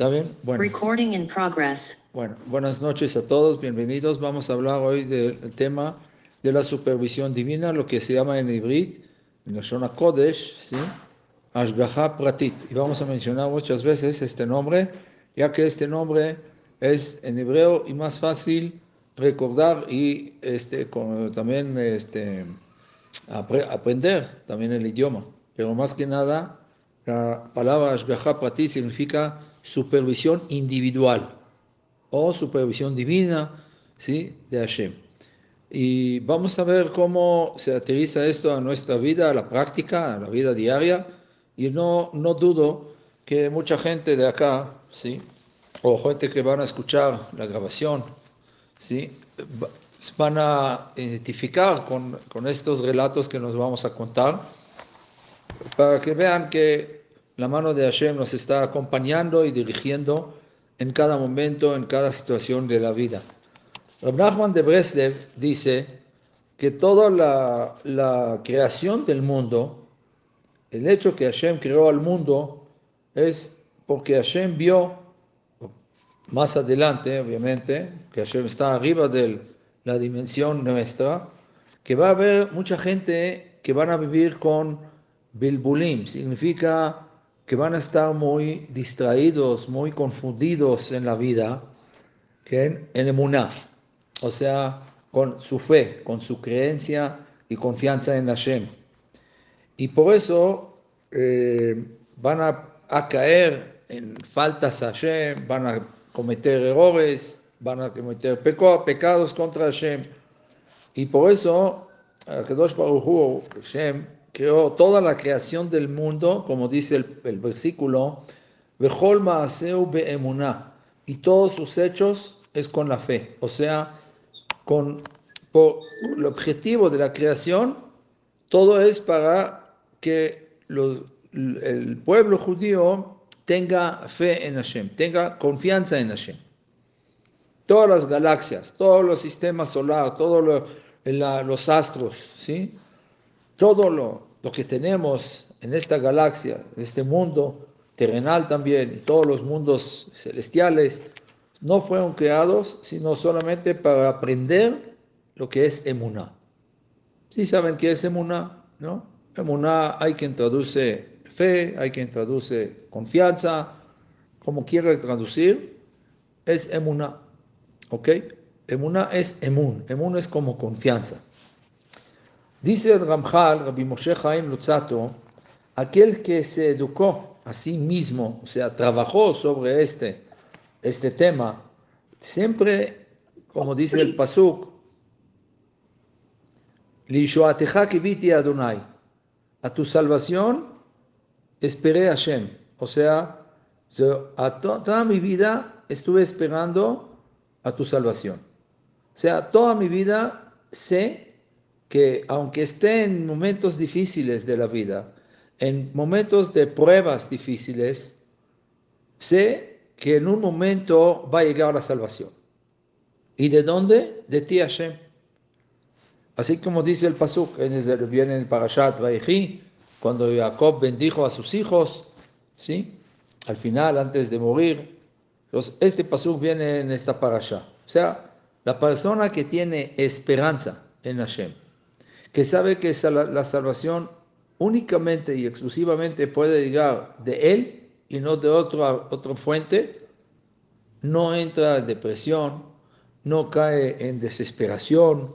¿Está bien? Bueno. Recording in progress. Bueno, buenas noches a todos, bienvenidos. Vamos a hablar hoy del tema de la supervisión divina, lo que se llama en Ibrit, en la zona Kodesh, ¿sí? Ashgaha Pratit. Y vamos a mencionar muchas veces este nombre, ya que este nombre es en hebreo y más fácil recordar y este, con, también este, apre- aprender también el idioma. Pero más que nada, la palabra Ashgaha Pratit significa supervisión individual o supervisión divina ¿sí? de Hashem. Y vamos a ver cómo se aterriza esto a nuestra vida, a la práctica, a la vida diaria. Y no, no dudo que mucha gente de acá, ¿sí? o gente que van a escuchar la grabación, ¿sí? va- van a identificar con, con estos relatos que nos vamos a contar, para que vean que la mano de Hashem nos está acompañando y dirigiendo en cada momento, en cada situación de la vida. Rab Nachman de Breslev dice que toda la, creación del mundo, el hecho que Hashem creó al mundo, es porque Hashem vio, más adelante obviamente, que Hashem está arriba de la dimensión nuestra, que va a haber mucha gente que van a vivir con bilbulim, significa que van a estar muy distraídos, muy confundidos en la vida, que en, emuná, o sea, con su fe, con su creencia y confianza en Hashem. Y por eso eh, van a, a caer en faltas a Hashem, van a cometer errores, van a cometer peco- pecados contra Hashem. Y por eso, Kadosh Baruch Hu, Hashem, creó toda la creación del mundo, como dice el, versículo, Maaseu Be'emuná, y todos sus hechos es con la fe, o sea, con, por el objetivo de la creación, todo es para que el pueblo judío tenga fe en Hashem, tenga confianza en Hashem. Todas las galaxias, todos los sistemas solares, todos los astros, ¿sí? Todo lo, que tenemos en esta galaxia, en este mundo terrenal también, y todos los mundos celestiales, no fueron creados sino solamente para aprender lo que es emuná. ¿Sí saben qué es emuná? ¿No? Emuná hay quien traduce fe, hay quien traduce confianza, como quiera traducir, es emuná. ¿Ok? Emuná es emun, emun es como confianza. Dice el Ramjal, Rabbi Moshe Chaim Lutzato, aquel que se educó a sí mismo, o sea, trabajó sobre este, este tema, siempre, como dice el Pasuk, Adonai, a tu salvación esperé a Hashem, o sea, a to- toda mi vida estuve esperando a tu salvación. O sea, toda mi vida sé que aunque esté en momentos difíciles de la vida, en momentos de pruebas difíciles, sé que en un momento va a llegar la salvación. ¿Y de dónde? De ti, Hashem. Así como dice el Pasuk, viene en el Parashat Vayechi, cuando Jacob bendijo a sus hijos, ¿sí? Al final, antes de morir, los- este Pasuk viene en esta Parasha. O sea, la persona que tiene esperanza en Hashem, que sabe que la salvación únicamente y exclusivamente puede llegar de Él y no de otra, otra fuente, no entra en depresión, no cae en desesperación,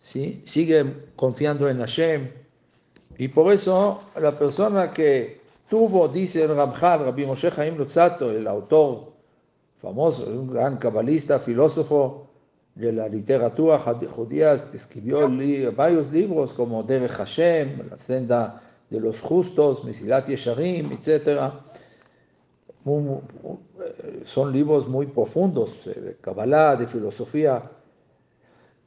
¿sí? sigue confiando en Hashem. Y por eso la persona que tuvo, dice el Ramjal, Rabbi Moshe Chaim Lutzato, el autor famoso, un gran cabalista, filósofo de la literatura jud- judía, escribió varios libros como Derech Hashem, La senda de los justos, Mesilat Yesharim, etc. Son libros muy profundos eh, de Kabbalah, de filosofía.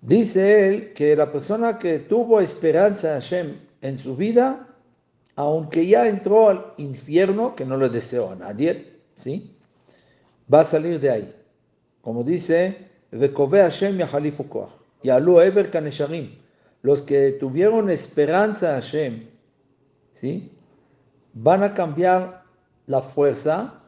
Dice él que la persona que tuvo esperanza en Hashem en su vida, aunque ya entró al infierno, que no le deseo a nadie, ¿sí? va a salir de ahí. Como dice, "Vekove Hashem yahalifu koach", "Yalu ever kanesharim", los que tuvieron esperanza en Hashem, ¿sí? van a cambiar la fuerza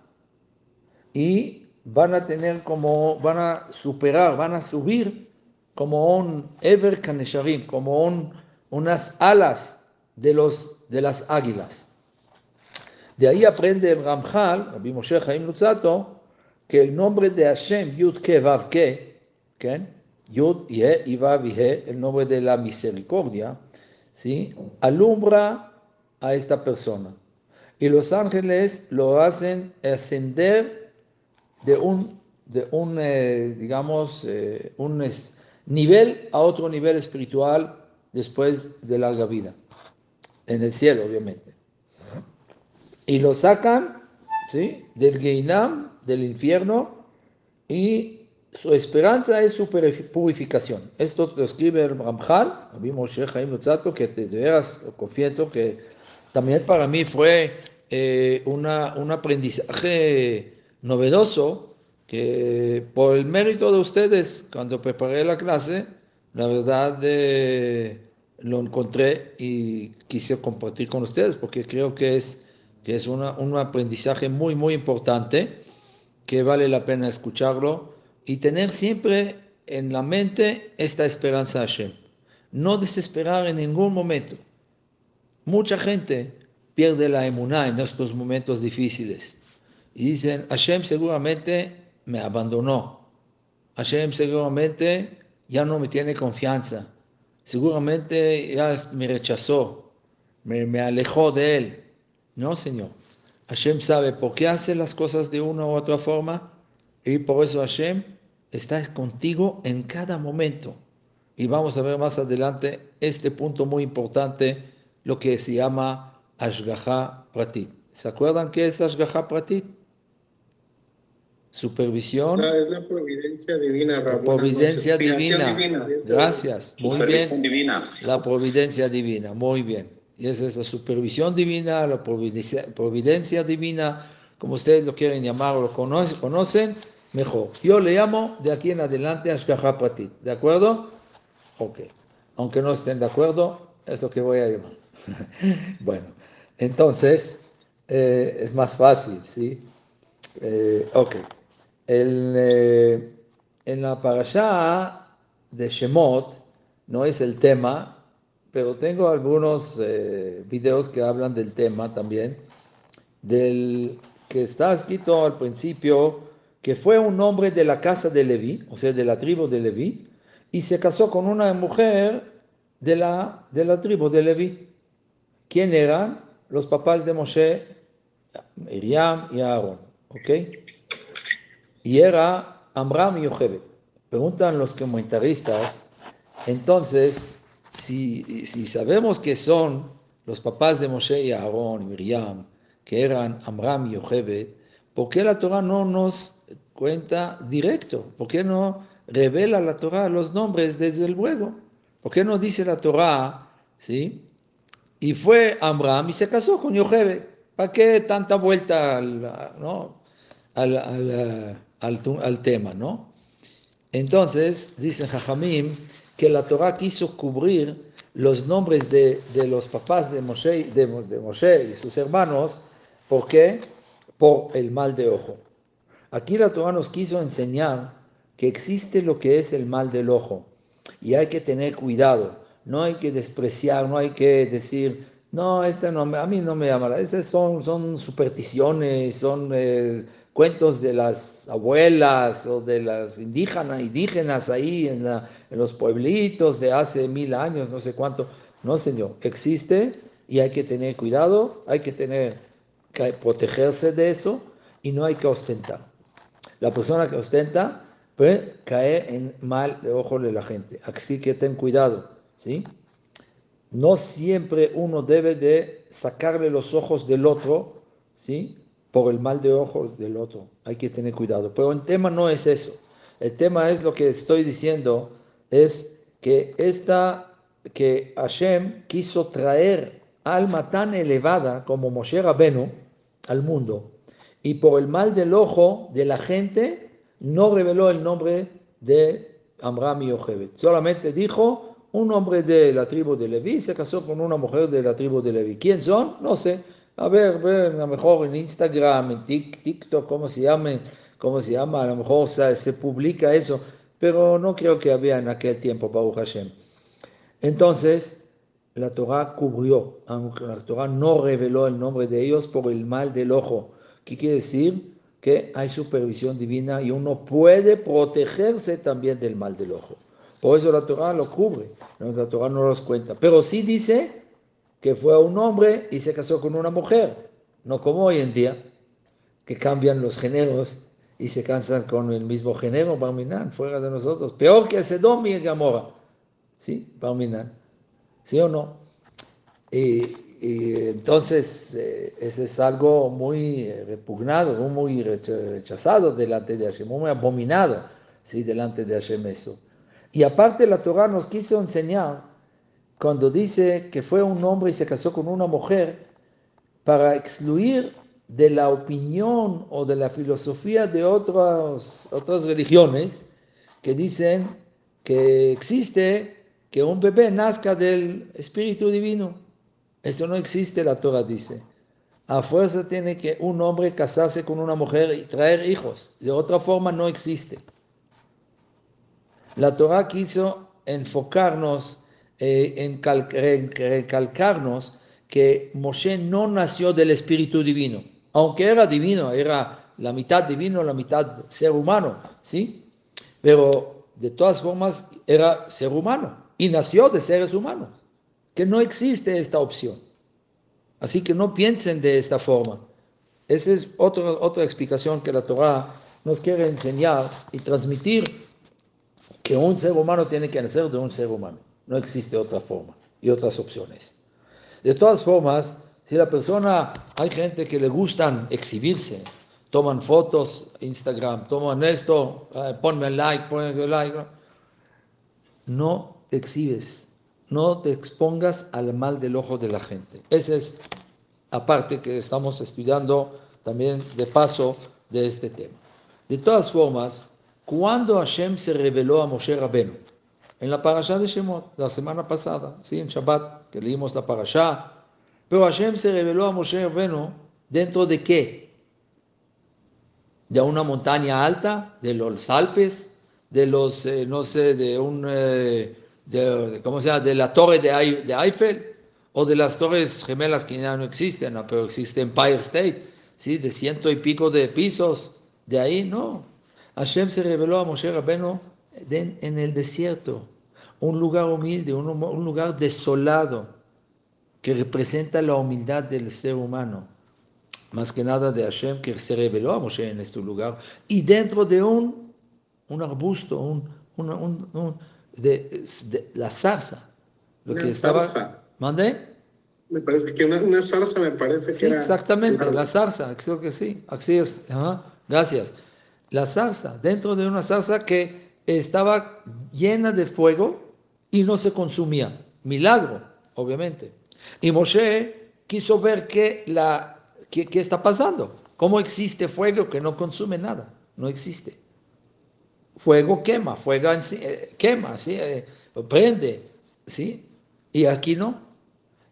y van a tener como, van a superar, van a subir como un Ever Kanesharim, como un, unas alas de, los, de las águilas. De ahí aprende Ramjal, Rabbi Moshe Chaim Lutzato, que el nombre de Hashem, Yud Ke Vav Ke, Yud Ye y Vav el nombre de la misericordia, ¿sí? alumbra a esta persona. Y los ángeles lo hacen ascender de un, de un eh, digamos, eh, un nivel a otro nivel espiritual después de larga vida, en el cielo, obviamente. Y lo sacan ¿sí? del Geinam, del infierno, y su esperanza es su purificación. Esto lo escribe el Ramjal, vimos Jaim Lutzato, que de veras confieso que también para mí fue eh, una, un aprendizaje novedoso que por el mérito de ustedes, cuando preparé la clase, la verdad eh, lo encontré y quise compartir con ustedes porque creo que es, que es una, un aprendizaje muy, muy importante que vale la pena escucharlo y tener siempre en la mente esta esperanza a Hashem. No desesperar en ningún momento. Mucha gente pierde la emuná en estos momentos difíciles y dicen, Hashem seguramente me abandonó. Hashem seguramente ya no me tiene confianza. Seguramente ya me rechazó, me, me alejó de él. No, Señor. Hashem sabe por qué hace las cosas de una u otra forma y por eso Hashem está contigo en cada momento. Y vamos a ver más adelante este punto muy importante, lo que se llama Ashgaha Pratit. ¿Se acuerdan qué es Ashgaha Pratit? Supervisión. Ah, es la providencia divina, La providencia divina. Gracias. Muy bien. La providencia divina. Muy bien. Y esa es la supervisión divina, la providencia, providencia divina, como ustedes lo quieren llamar o lo conocen mejor. Yo le llamo de aquí en adelante Ashgaha Pratit. ¿De acuerdo? Ok. Aunque no estén de acuerdo, es lo que voy a llamar. bueno, entonces eh, es más fácil, ¿sí? Eh, ok. Eh, en la parasha de Shemot no es el tema, pero tengo algunos videos que hablan del tema también, del que está escrito al principio que fue un hombre de la casa de Leví, o sea, de la tribu de Leví, y se casó con una mujer de la, de la tribu de Leví. ¿Quién eran? Los papás de Moshe, Miriam y Aarón, ¿ok? Y era Amram y Yochebed. Preguntan los comentaristas, entonces, si, si sabemos que son los papás de Moshe y Aarón y Miriam, que eran Amram y Yochebed, ¿por qué la Torah no nos cuenta directo. ¿Por qué no revela la Torah los nombres desde luego? ¿Por qué no dice la Torah, sí? Y fue Amram y se casó con Yochebe. ¿Para qué tanta vuelta al, ¿no? al, al, al, tema, no? Entonces, dice Jajamim que la Torah quiso cubrir los nombres de, de los papás de Moshe, de, de Moshe y sus hermanos. ¿Por qué? Por el mal de ojo. Aquí la Torah nos quiso enseñar que existe lo que es el mal del ojo y hay que tener cuidado. No hay que despreciar, no hay que decir, no, este no, a mí no me llama. Esas son, son supersticiones, son eh, cuentos de las abuelas o de las indígenas, indígenas ahí en, en los pueblitos de hace mil años, no sé cuánto. No, señor, existe y hay que tener cuidado, hay que tener que protegerse de eso y no hay que ostentar. La persona que ostenta puede caer en mal de ojo de la gente. Así que ten cuidado, ¿sí? No siempre uno debe de sacarle los ojos del otro, ¿sí? Por el mal de ojo del otro. Hay que tener cuidado. Pero el tema no es eso. El tema es lo que estoy diciendo, es que esta, que Hashem quiso traer alma tan elevada como Moshe Rabenu al mundo y por el mal del ojo de la gente no reveló el nombre de Amram y Yochebed. Solamente dijo un hombre de la tribu de Leví se casó con una mujer de la tribu de Leví. ¿Quién son? No sé. A ver, a lo mejor en Instagram, en TikTok, ¿cómo se llaman? ¿cómo se llama? A lo mejor se, publica eso, pero no creo que había en aquel tiempo, Baruch Hashem. Entonces, la Torah cubrió, la Torah no reveló el nombre de ellos por el mal del ojo. ¿Qué quiere decir? Que hay supervisión divina y uno puede protegerse también del mal del ojo. Por eso la Torah lo cubre, la Torah no los cuenta. Pero sí dice que fue un hombre y se casó con una mujer, no como hoy en día, que cambian los géneros y se casan con el mismo género, Barminan, fuera de nosotros. Peor que Sedom y Gamora. ¿Sí? Barminan. ¿Sí o no? Y, entonces, eh, ese es algo muy eh, repugnado, muy rechazado delante de Hashem, muy abominado, ¿sí? Delante de Hashem eso. Y aparte la Torah nos quiso enseñar, cuando dice que fue un hombre y se casó con una mujer, para excluir de la opinión o de la filosofía de otras, otras religiones que dicen que existe que un bebé nazca del Espíritu Divino. Esto no existe, la Torah dice. A fuerza tiene que un hombre casarse con una mujer y traer hijos. De otra forma no existe. La Torah quiso enfocarnos, eh, en recalcarnos que Moshe no nació del Espíritu Divino aunque era divino, era la mitad divino, la mitad ser humano, ¿sí? Pero de todas formas era ser humano y nació de seres humanos, que no existe esta opción. Así que no piensen de esta forma. Esa es otra, otra explicación que la Torah nos quiere enseñar y transmitir, que un ser humano tiene que nacer de un ser humano. No existe otra forma y otras opciones. De todas formas, si la persona, hay gente que le gustan exhibirse, toman fotos, Instagram, toman esto, eh, ponme like, ponme like. No te exhibes, no te expongas al mal del ojo de la gente. Esa es, aparte que estamos estudiando también de paso de este tema. De todas formas, cuando Hashem se reveló a Moshe Rabenu, en la parasha de Shemot, la semana pasada, ¿sí? en Shabbat, que leímos la parasha, pero Hashem se reveló a Moshe Rabbeinu dentro de qué? De una montaña alta, de los Alpes, de los, eh, no sé, de un, eh, de, ¿cómo se llama? De la torre de, Eiffel, o de las torres gemelas que ya no existen, pero existe Empire State, ¿sí? De ciento y pico de pisos, de ahí no. Hashem se reveló a Moshe Rabbeinu en el desierto, un lugar humilde, un lugar desolado que representa la humildad del ser humano, más que nada de Hashem que se reveló a Moshe en este lugar, y dentro de un, un arbusto, un, un, de, la zarza. Lo una que estaba, zarza. ¿Mandé? Me parece que una, una zarza me parece sí, Exactamente, la zarza, creo que sí. Así es. Gracias. La zarza, dentro de una zarza que estaba llena de fuego y no se consumía. Milagro, obviamente. Y Moshe quiso ver qué, qué está pasando. ¿Cómo existe fuego que no consume nada? No existe. Fuego quema, fuego eh, quema, ¿sí? Eh, prende, ¿sí? Y aquí no.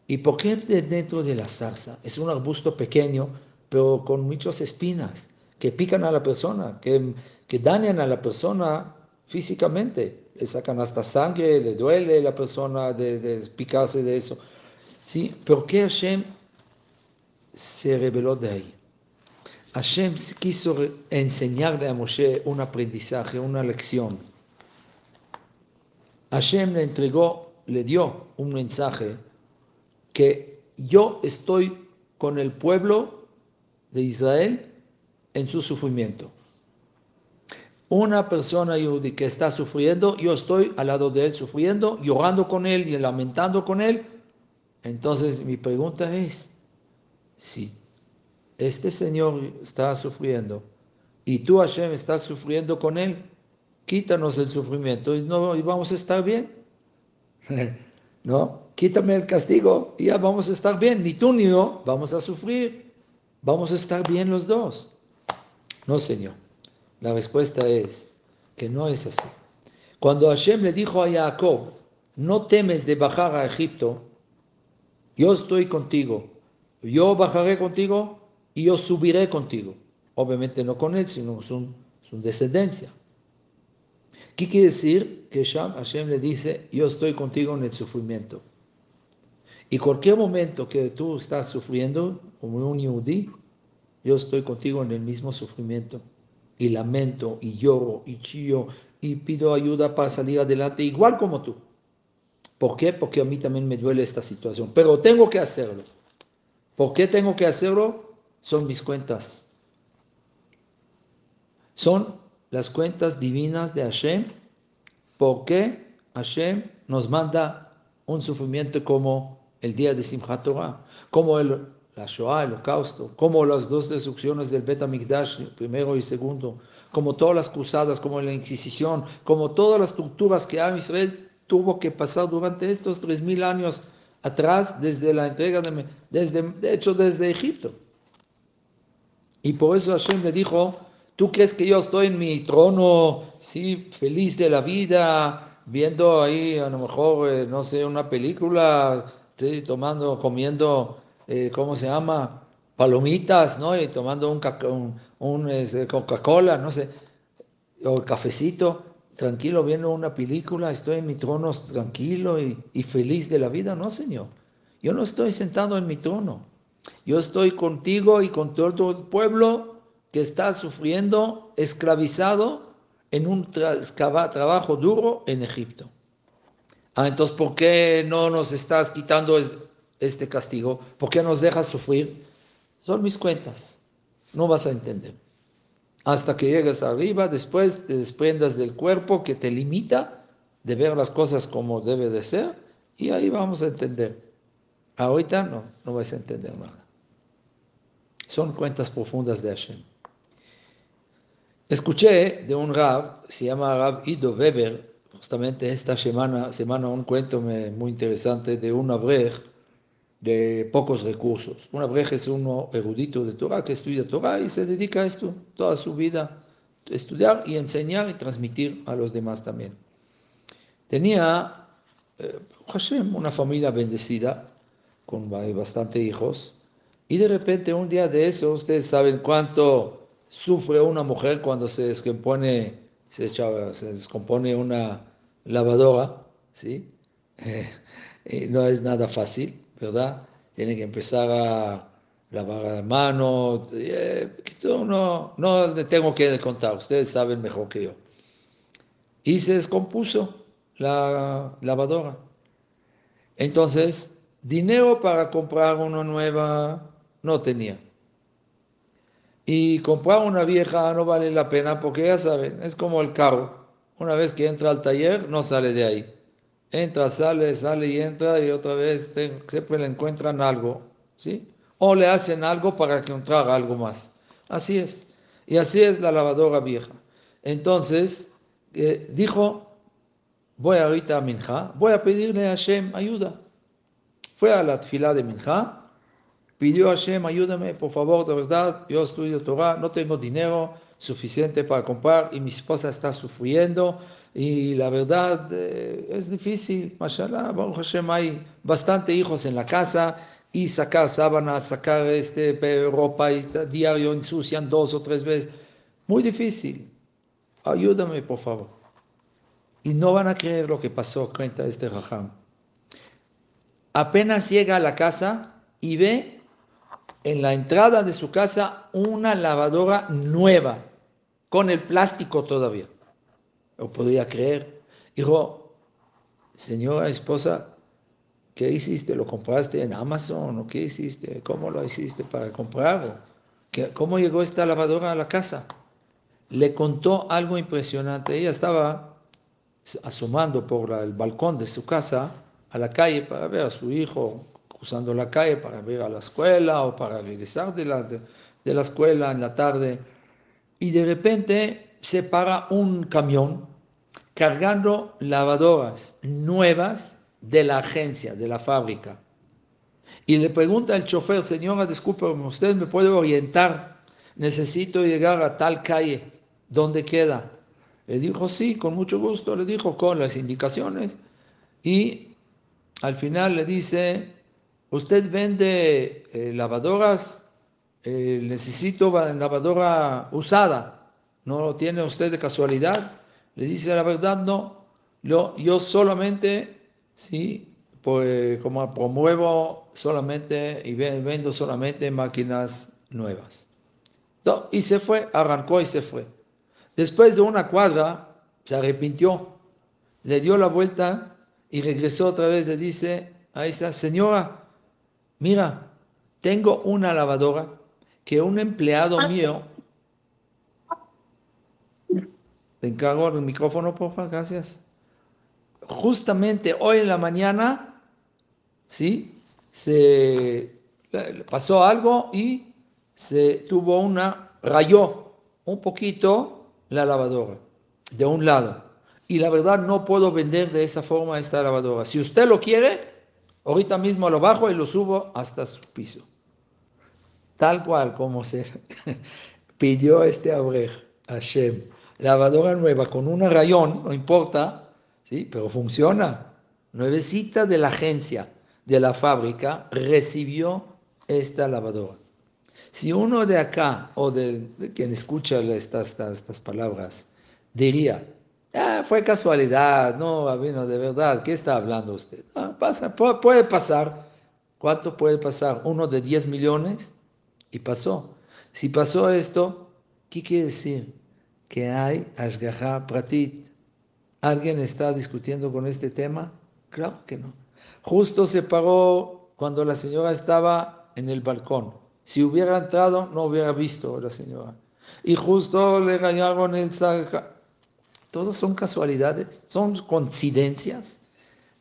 ¿Y por qué dentro de la zarza? Es un arbusto pequeño, pero con muchas espinas que pican a la persona, que, que dañan a la persona físicamente. Le sacan hasta sangre, le duele a la persona de, de picarse de eso. ¿Sí? ¿Por qué Hashem se reveló de ahí? Hashem quiso enseñarle a Moshe un aprendizaje, una lección. Hashem le entregó, le dio un mensaje que yo estoy con el pueblo de Israel en su sufrimiento. Una persona que está sufriendo, yo estoy al lado de él sufriendo, llorando con él y lamentando con él, entonces mi pregunta es, si este Señor está sufriendo y tú Hashem estás sufriendo con él, quítanos el sufrimiento y, no, vamos a estar bien. no, quítame el castigo y ya vamos a estar bien. Ni tú ni yo vamos a sufrir. Vamos a estar bien los dos. No, Señor. La respuesta es que no es así. Cuando Hashem le dijo a Jacob, no temes de bajar a Egipto, yo estoy contigo, yo bajaré contigo y yo subiré contigo. obviamente no con él, sino su, su descendencia. ¿Qué quiere decir? Que Hashem le dice, yo estoy contigo en el sufrimiento. Y cualquier momento que tú estás sufriendo, como un yudí, yo estoy contigo en el mismo sufrimiento. Y lamento, y lloro, y chillo, y pido ayuda para salir adelante, igual como tú. ¿Por qué? Porque a mí también me duele esta situación. Pero tengo que hacerlo. ¿Por qué tengo que hacerlo? Son mis cuentas. Son las cuentas divinas de Hashem. ¿Por qué Hashem nos manda un sufrimiento como el día de Simchat Torah? Como el la Shoah, el holocausto, como las dos destrucciones del Bet primero y segundo, como todas las cruzadas, como la Inquisición, como todas las torturas que Am Israel tuvo que pasar durante estos tres mil años atrás, desde la entrega de, desde, de hecho, desde Egipto. Y por eso Hashem le dijo, ¿tú crees que yo estoy en mi trono, sí, feliz de la vida, viendo ahí a lo mejor, eh, no sé, una película, tomando, comiendo eh, ¿cómo se llama? Palomitas, ¿no? Y tomando un, un, este, Coca-Cola, no sé, o cafecito, tranquilo, viendo una película, estoy en mi trono tranquilo y feliz de la vida. No, Señor. Yo no estoy sentado en mi trono. Yo estoy contigo y con todo el pueblo que está sufriendo, esclavizado en un trabajo duro en Egipto. Ah, entonces, ¿por qué no nos estás quitando este castigo? ¿Por qué nos dejas sufrir? Son mis cuentas. No vas a entender. Hasta que llegues arriba, después te desprendas del cuerpo que te limita de ver las cosas como debe de ser y ahí vamos a entender. Ahorita no, no vas a entender nada. Son cuentas profundas de Hashem. Escuché de un rab, se llama Rab Ido Weber, justamente esta semana, semana un cuento muy interesante de un abrej de pocos recursos. Una breja es uno erudito de Torah que estudia Torah y se dedica a esto toda su vida, estudiar y enseñar y transmitir a los demás también. Tenía eh, Hashem una familia bendecida con bastante hijos y de repente un día de eso, ustedes saben cuánto sufre una mujer cuando se descompone, se, descompone una lavadora, ¿sí? Eh, no es nada fácil. ¿verdad? Tiene que empezar a lavar las manos. Eh, no, no le tengo que contar, ustedes saben mejor que yo. Y se descompuso la lavadora. Entonces, dinero para comprar una nueva no tenía. Y comprar una vieja no vale la pena porque ya saben, es como el carro. Una vez que entra al taller, no sale de ahí entra, sale, sale y entra y otra vez siempre le encuentran algo, ¿sí? O le hacen algo para que encontrara algo más. Así es. Y así es la lavadora vieja. Entonces, eh, dijo, voy ahorita a Minja, voy a pedirle a Hashem ayuda. Fue a la fila de Minja, pidió a Hashem, ayúdame, por favor, de verdad, yo estudio Torah, no tengo dinero suficiente para comprar y mi esposa está sufriendo y la verdad eh, es difícil, mashallah, Baruch Hashem, hay bastante hijos en la casa y sacar sábanas, sacar este, ropa y diario ensucian dos o tres veces. Muy difícil. Ayúdame, por favor. Y no van a creer lo que pasó, cuenta este Raham. Apenas llega a la casa y ve en la entrada de su casa una lavadora nueva, con el plástico todavía lo podía creer. Dijo, señora esposa, ¿qué hiciste? ¿Lo compraste en Amazon o qué hiciste? ¿Cómo lo hiciste para comprarlo? ¿Cómo llegó esta lavadora a la casa? Le contó algo impresionante. Ella estaba asomando por el balcón de su casa a la calle para ver a su hijo cruzando la calle para ir a la escuela o para regresar de la, de la escuela en la tarde. Y de repente se para un camión cargando lavadoras nuevas de la agencia, de la fábrica. Y le pregunta al chofer, señora, disculpe, ¿usted me puede orientar? Necesito llegar a tal calle. ¿Dónde queda? Le dijo, sí, con mucho gusto, le dijo, con las indicaciones. Y al final le dice, ¿usted vende eh, lavadoras? eh, necesito lavadora usada, ¿no lo tiene usted de casualidad? Le dice la verdad, no, yo solamente, sí, pues como promuevo solamente y vendo solamente máquinas nuevas. y se fue, arrancó y se fue. Después de una cuadra, se arrepintió, le dio la vuelta y regresó otra vez, le dice a esa señora, mira, tengo una lavadora que un empleado ah. mío, te encargo el micrófono, por favor, gracias. Justamente hoy en la mañana, ¿sí? Se pasó algo y se tuvo una, rayó un poquito la lavadora de un lado. Y la verdad no puedo vender de esa forma esta lavadora. Si usted lo quiere, ahorita mismo lo bajo y lo subo hasta su piso. Tal cual como se pidió este Abrej, Hashem. Lavadora nueva con un rayón, no importa, ¿sí? pero funciona. Nuevecita de la agencia, de la fábrica, recibió esta lavadora. Si uno de acá o de, quien escucha estas, estas, estas palabras diría, ah, fue casualidad, no, vino de verdad, ¿qué está hablando usted? Ah, pasa, puede pasar. ¿Cuánto puede pasar? ¿Uno de 10 millones? Y pasó. Si pasó esto, ¿qué quiere decir? Que hay Ashgaha Pratit. ¿Alguien está discutiendo con este tema? Claro que no. Justo se paró cuando la señora estaba en el balcón. Si hubiera entrado, no hubiera visto a la señora. Y justo le ganaron el todos son casualidades, son coincidencias.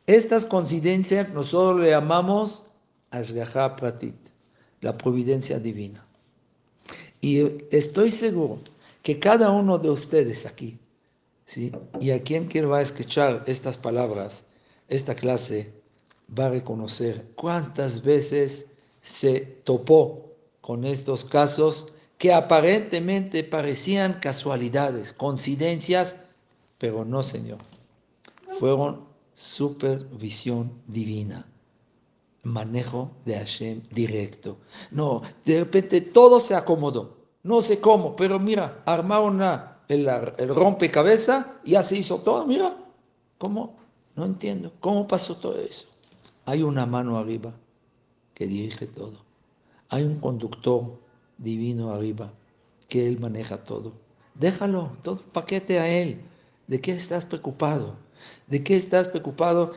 Estas coincidencias nosotros le llamamos Ashgaha Pratit, la providencia divina. Y estoy seguro que cada uno de ustedes aquí, ¿sí? y a quien quiera va a escuchar estas palabras, esta clase, va a reconocer cuántas veces se topó con estos casos que aparentemente parecían casualidades, coincidencias, pero no, Señor. Fueron supervisión divina, manejo de Hashem directo. No, de repente todo se acomodó. No sé cómo, pero mira, armaron el, el rompecabezas y ya se hizo todo. Mira, ¿cómo? No entiendo. ¿Cómo pasó todo eso? Hay una mano arriba que dirige todo. Hay un conductor divino arriba que él maneja todo. Déjalo, todo paquete a él. ¿De qué estás preocupado? ¿De qué estás preocupado?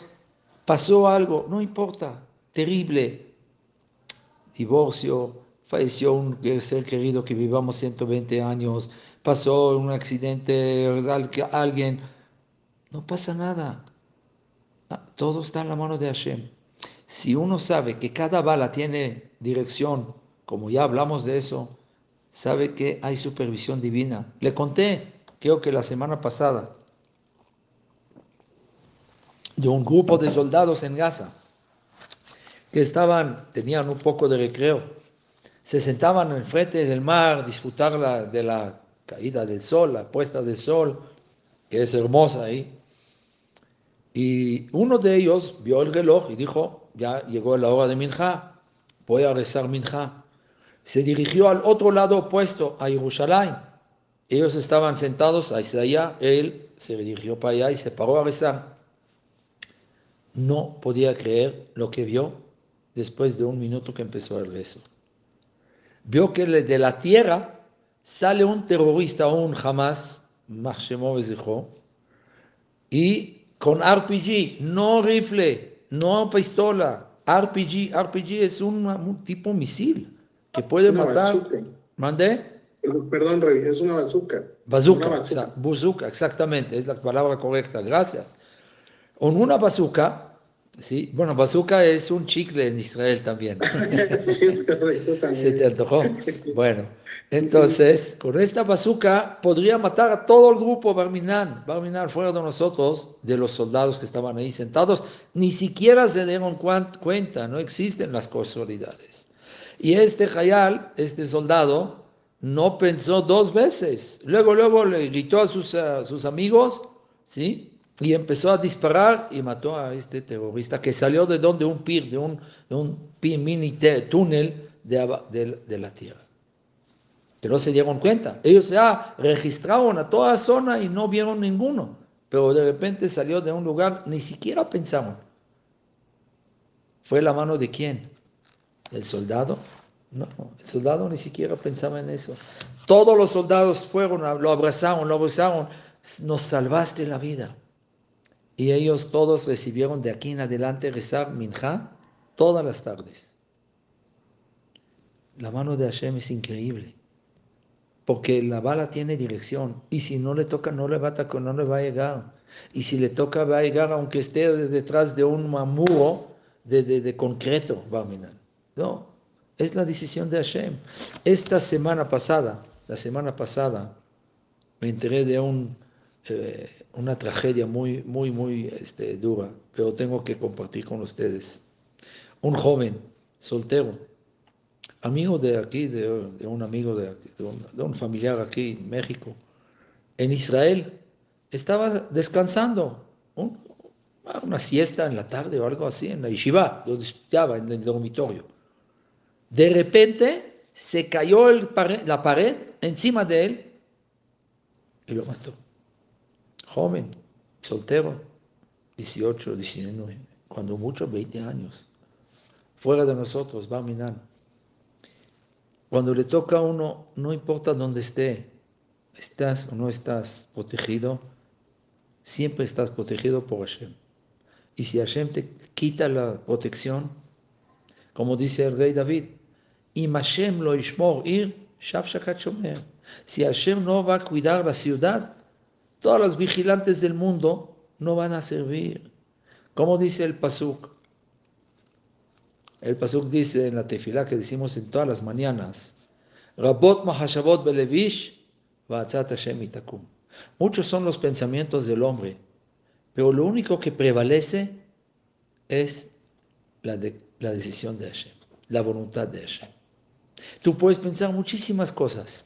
Pasó algo, no importa, terrible. Divorcio, falleció un ser querido que vivamos 120 años, pasó un accidente, alguien, no pasa nada. Ah, todo está en la mano de Hashem. Si uno sabe que cada bala tiene dirección, como ya hablamos de eso, sabe que hay supervisión divina. Le conté creo que la semana pasada, de un grupo de soldados en Gaza que estaban, tenían un poco de recreo, se sentaban en frente del mar, disfrutar de la caída del sol, la puesta del sol, que es hermosa ahí. Y uno de ellos vio el reloj y dijo, ya llegó la hora de Minja, voy a rezar Minja. Se dirigió al otro lado opuesto, a Jerusalén, ellos estaban sentados hacia allá, él se dirigió para allá y se paró a rezar. No podía creer lo que vio después de un minuto que empezó el rezo. Vio que de la tierra sale un terrorista o un Hamas, y con RPG, no rifle, no pistola, RPG, RPG es un, tipo misil que puede matar. ¿Mandé? Perdón, es una. Bazooka, bazooka. exactamente, es la palabra correcta, gracias. Con una bazooka, ¿sí? Bueno, bazooka es un chicle en Israel también. sí, es correcto también. ¿Se te antojó? Bueno, entonces, con esta bazooka podría matar a todo el grupo Barminan. Barminan fuera de nosotros, de los soldados que estaban ahí sentados, ni siquiera se dieron cuenta, no existen las casualidades. Y este Hayal, este soldado, no pensó dos veces. Luego, luego le gritó a sus, amigos, ¿sí? Y empezó a disparar y mató a este terrorista que salió de donde un pir, de un, mini túnel de, la tierra. Pero se dieron cuenta. Ellos ya registraron a toda zona y no vieron ninguno. Pero de repente salió de un lugar, ni siquiera pensaron. ¿Fue la mano de quién? ¿El soldado? No, el soldado ni siquiera pensaba en eso. Todos los soldados fueron, lo abrazaron, lo abrazaron. Nos salvaste la vida. Y ellos todos recibieron de aquí en adelante rezar minja todas las tardes. La mano de Hashem es increíble, porque la bala tiene dirección y si no le toca no le va a, no le va a llegar. Y si le toca va a llegar aunque esté detrás de un muro de, de, concreto, va a minar. No, es la decisión de Hashem. Esta semana pasada, la semana pasada, me enteré de eh, una tragedia muy, muy, muy este, dura, pero tengo que compartir con ustedes. Un joven soltero amigo de aquí, de, un amigo de, un, familiar aquí en México, en Israel, estaba descansando, una siesta en la tarde o algo así, en la yeshiva, donde estaba, en el dormitorio. De repente se cayó la pared encima de él y lo mató. Joven, soltero, 18, 19, cuando mucho 20 años, fuera de nosotros, va a minar. Cuando le toca a uno, no importa dónde esté, estás o no estás protegido, siempre estás protegido por Hashem. Y si Hashem te quita la protección, como dice el rey David, Hashem lo ir, Si Hashem no va a cuidar la ciudad, todos los vigilantes del mundo no van a servir. Como dice el Pasuk, el Pasuk dice en la tefilá que decimos en todas las mañanas, Rabot mahashavot belevish Hashem Muchos son los pensamientos del hombre, pero lo único que prevalece es la, la decisión de Hashem, la voluntad de Hashem. Tú puedes pensar muchísimas cosas.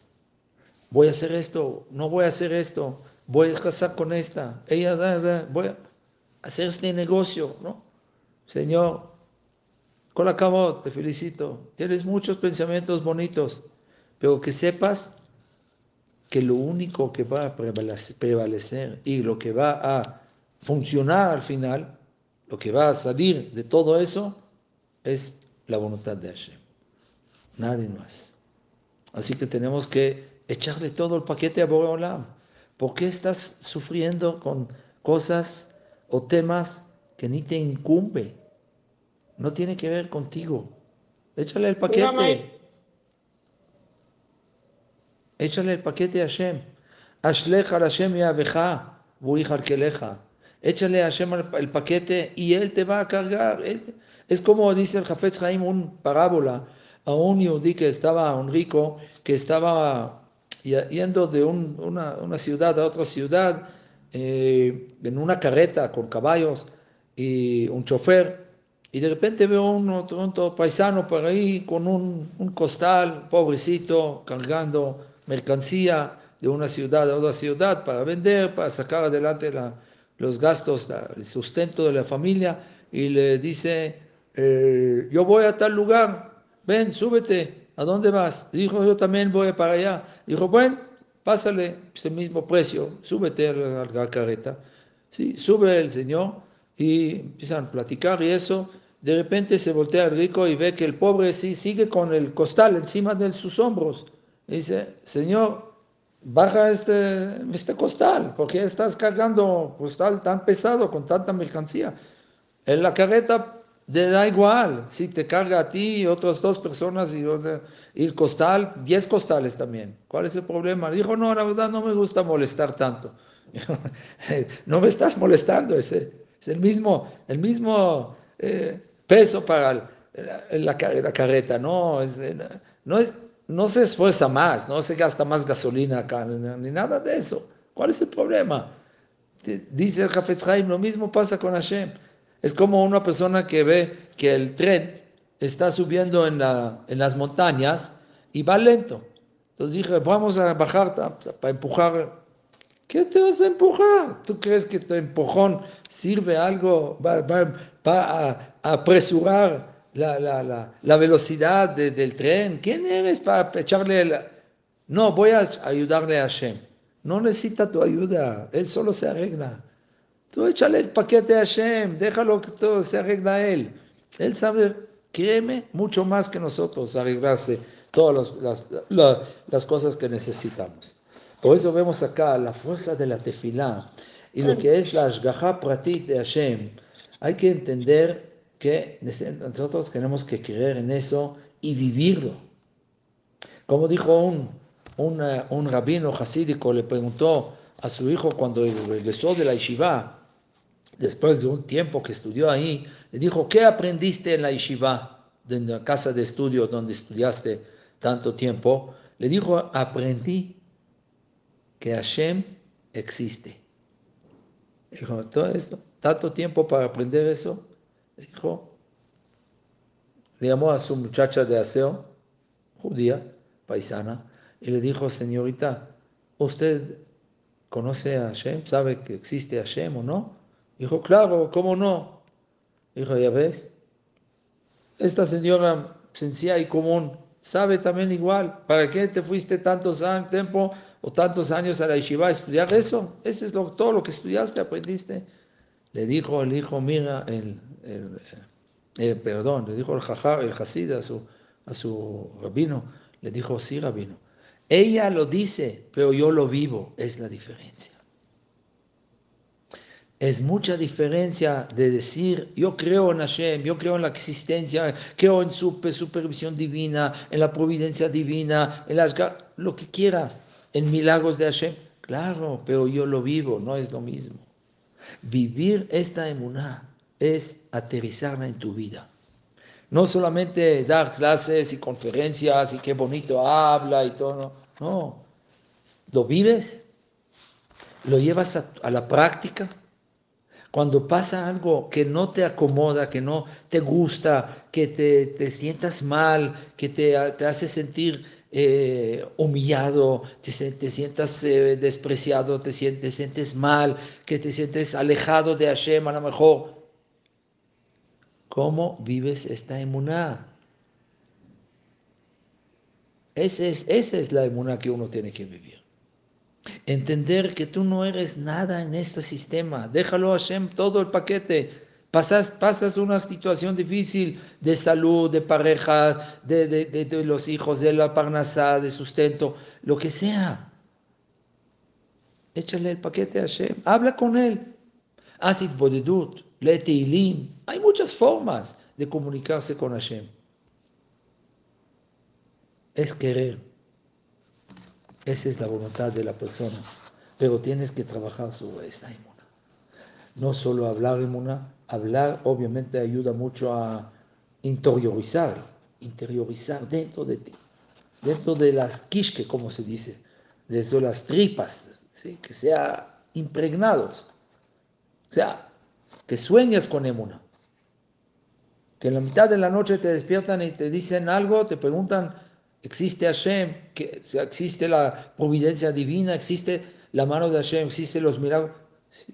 Voy a hacer esto, no voy a hacer esto, voy a casar con esta, ella, voy a hacer este negocio, ¿no? Señor, con acabo, te felicito. Tienes muchos pensamientos bonitos, pero que sepas que lo único que va a prevalecer y lo que va a funcionar al final, lo que va a salir de todo eso, es la voluntad de Hashem. Nadie más. Así que tenemos que echarle todo el paquete a Boreolam. ¿Por qué estás sufriendo con cosas o temas que ni te incumbe? No tiene que ver contigo. Échale el paquete. Échale el paquete a Hashem. Ashlecha Hashem Échale a Hashem el paquete y él te va a cargar. Es como dice el Jafetz Haim, un parábola a un yudí que estaba, un rico, que estaba yendo de una, ciudad a otra ciudad eh, en una carreta con caballos y un chofer y de repente veo un otro, paisano por ahí con un, costal, pobrecito, cargando mercancía de una ciudad a otra ciudad para vender, para sacar adelante los gastos, el sustento de la familia. Y le dice, eh, yo voy a tal lugar, ven, súbete, ¿a dónde vas? Dijo, yo también voy para allá. Dijo, bueno, pásale ese mismo precio, súbete a la, carreta. Sí, sube el señor y empiezan a platicar y eso de repente se voltea el rico y ve que el pobre sí sigue con el costal encima de sus hombros. Y dice, Señor, baja este, este costal, porque estás cargando costal tan pesado con tanta mercancía? En la carreta da igual, si te carga a ti y otras dos personas y, el costal, diez costales también. ¿Cuál es el problema? Dijo, no, la verdad no me gusta molestar tanto. no me estás molestando, es, es el mismo, el mismo eh, peso para la, carreta, no, no, es, no se esfuerza más, no se gasta más gasolina acá, ni, nada de eso. ¿Cuál es el problema? Dice el Jafetz Haim, lo mismo pasa con Hashem. Es como una persona que ve que el tren está subiendo en, la, en las montañas y va lento. Entonces dije, vamos a bajar para empujar ¿Qué te vas a empujar? ¿Tú crees que tu empujón sirve algo? Va, a, apresurar la, velocidad del tren. ¿Quién eres para echarle No, voy a ayudarle a Hashem. No necesita tu ayuda, él solo se arregla. Tú échale el paquete a Hashem, déjalo que todo se arregla él. Él sabe, créeme, mucho más que nosotros arreglarse todas las, las, cosas que necesitamos. Por eso vemos acá la fuerza de la tefilá y lo que es la ashgaha pratit de Hashem. Hay que entender que nosotros tenemos que creer en eso y vivirlo. Como dijo un, un, un rabino hasídico, le preguntó a su hijo cuando regresó de la yeshiva, después de un tiempo que estudió ahí, le dijo, ¿qué aprendiste en la yeshiva, en la casa de estudio donde estudiaste tanto tiempo? Le dijo, aprendí que Hashem existe. Dijo, todo esto, tanto tiempo para aprender eso. Dijo, le llamó a su muchacha de aseo, judía, paisana, y le dijo, señorita, ¿usted conoce a Hashem? ¿Sabe que existe Hashem o no? Dijo, claro, ¿cómo no? Dijo, ya ves, esta señora sencilla y común sabe también igual. ¿Para qué te fuiste tantos años, tiempo o tantos años a la yeshiva a estudiar eso? Ese es todo lo que estudiaste, aprendiste. Le dijo el hijo, mira, el, el, perdón, le dijo el jajá, el hasid a su, a su rabino, le dijo, sí, rabino. Ella lo dice, pero yo lo vivo, es la diferencia. Es mucha diferencia de decir, yo creo en Hashem, yo creo en la existencia, creo en su supervisión divina, en la providencia divina, en las, lo que quieras, en milagros de Hashem. Claro, pero yo lo vivo, no es lo mismo. Vivir esta emuná es aterrizarla en tu vida. No solamente dar clases y conferencias y qué bonito habla y todo. No, lo vives, lo llevas a la práctica cuando pasa algo que no te acomoda, que no te gusta, que te, sientas mal, que te, hace sentir eh, humillado, te, te sientas eh, despreciado, te sientes, sientes mal, que te sientes alejado de Hashem a lo mejor. ¿Cómo vives esta emuná? Esa es, esa es la emuná que uno tiene que vivir. Entender que tú no eres nada en este sistema. Déjalo a Hashem todo el paquete. Pasas, pasas una situación difícil de salud, de pareja, de, de, los hijos, de la parnasá, de sustento, lo que sea. Échale el paquete a Hashem. Habla con él. Asit bodedut, lete ilim. Hay muchas formas de comunicarse con Hashem. Es querer. Esa es la voluntad de la persona. Pero tienes que trabajar sobre esa inmuna. No solo hablar inmuna, hablar obviamente ayuda mucho a interiorizar, interiorizar dentro de ti, dentro de las quisque, como se dice, desde las tripas, ¿sí? que sea impregnados. O sea, que sueñas con emuna. Que en la mitad de la noche te despiertan y te dicen algo, te preguntan, existe Hashem, que existe la providencia divina, existe la mano de Hashem, existen los milagros.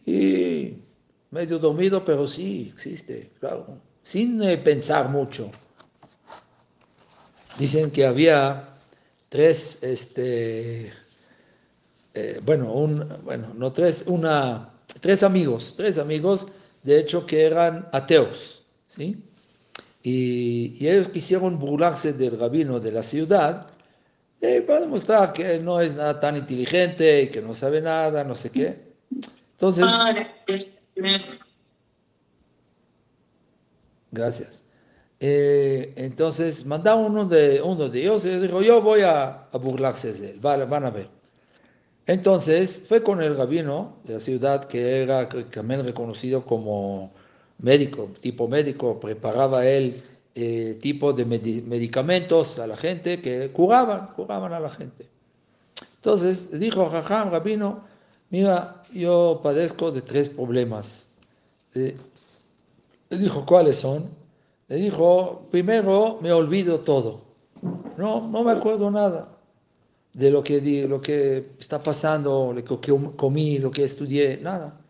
Sí, medio dormido, pero sí, existe, claro, sin eh, pensar mucho. Dicen que había tres, este, eh, bueno, un, bueno, no tres, una, tres amigos, tres amigos, de hecho, que eran ateos, ¿sí? Y, ellos quisieron burlarse del rabino de la ciudad eh, para demostrar que no es nada tan inteligente y que no sabe nada, no sé qué. Entonces, gracias. Eh, entonces mandaron uno de, uno de ellos y dijo, yo voy a, burlarse de él, van, a ver. Entonces fue con el rabino de la ciudad que era también reconocido como médico, tipo médico, preparaba él eh, tipo de medicamentos a la gente que curaban, curaban a la gente. Entonces dijo Jajam, Rabino, mira, yo padezco de tres problemas. Eh, le dijo, ¿cuáles son? Le dijo, primero me olvido todo. No, no me acuerdo nada de lo que, lo que está pasando, lo que comí, lo que estudié, nada.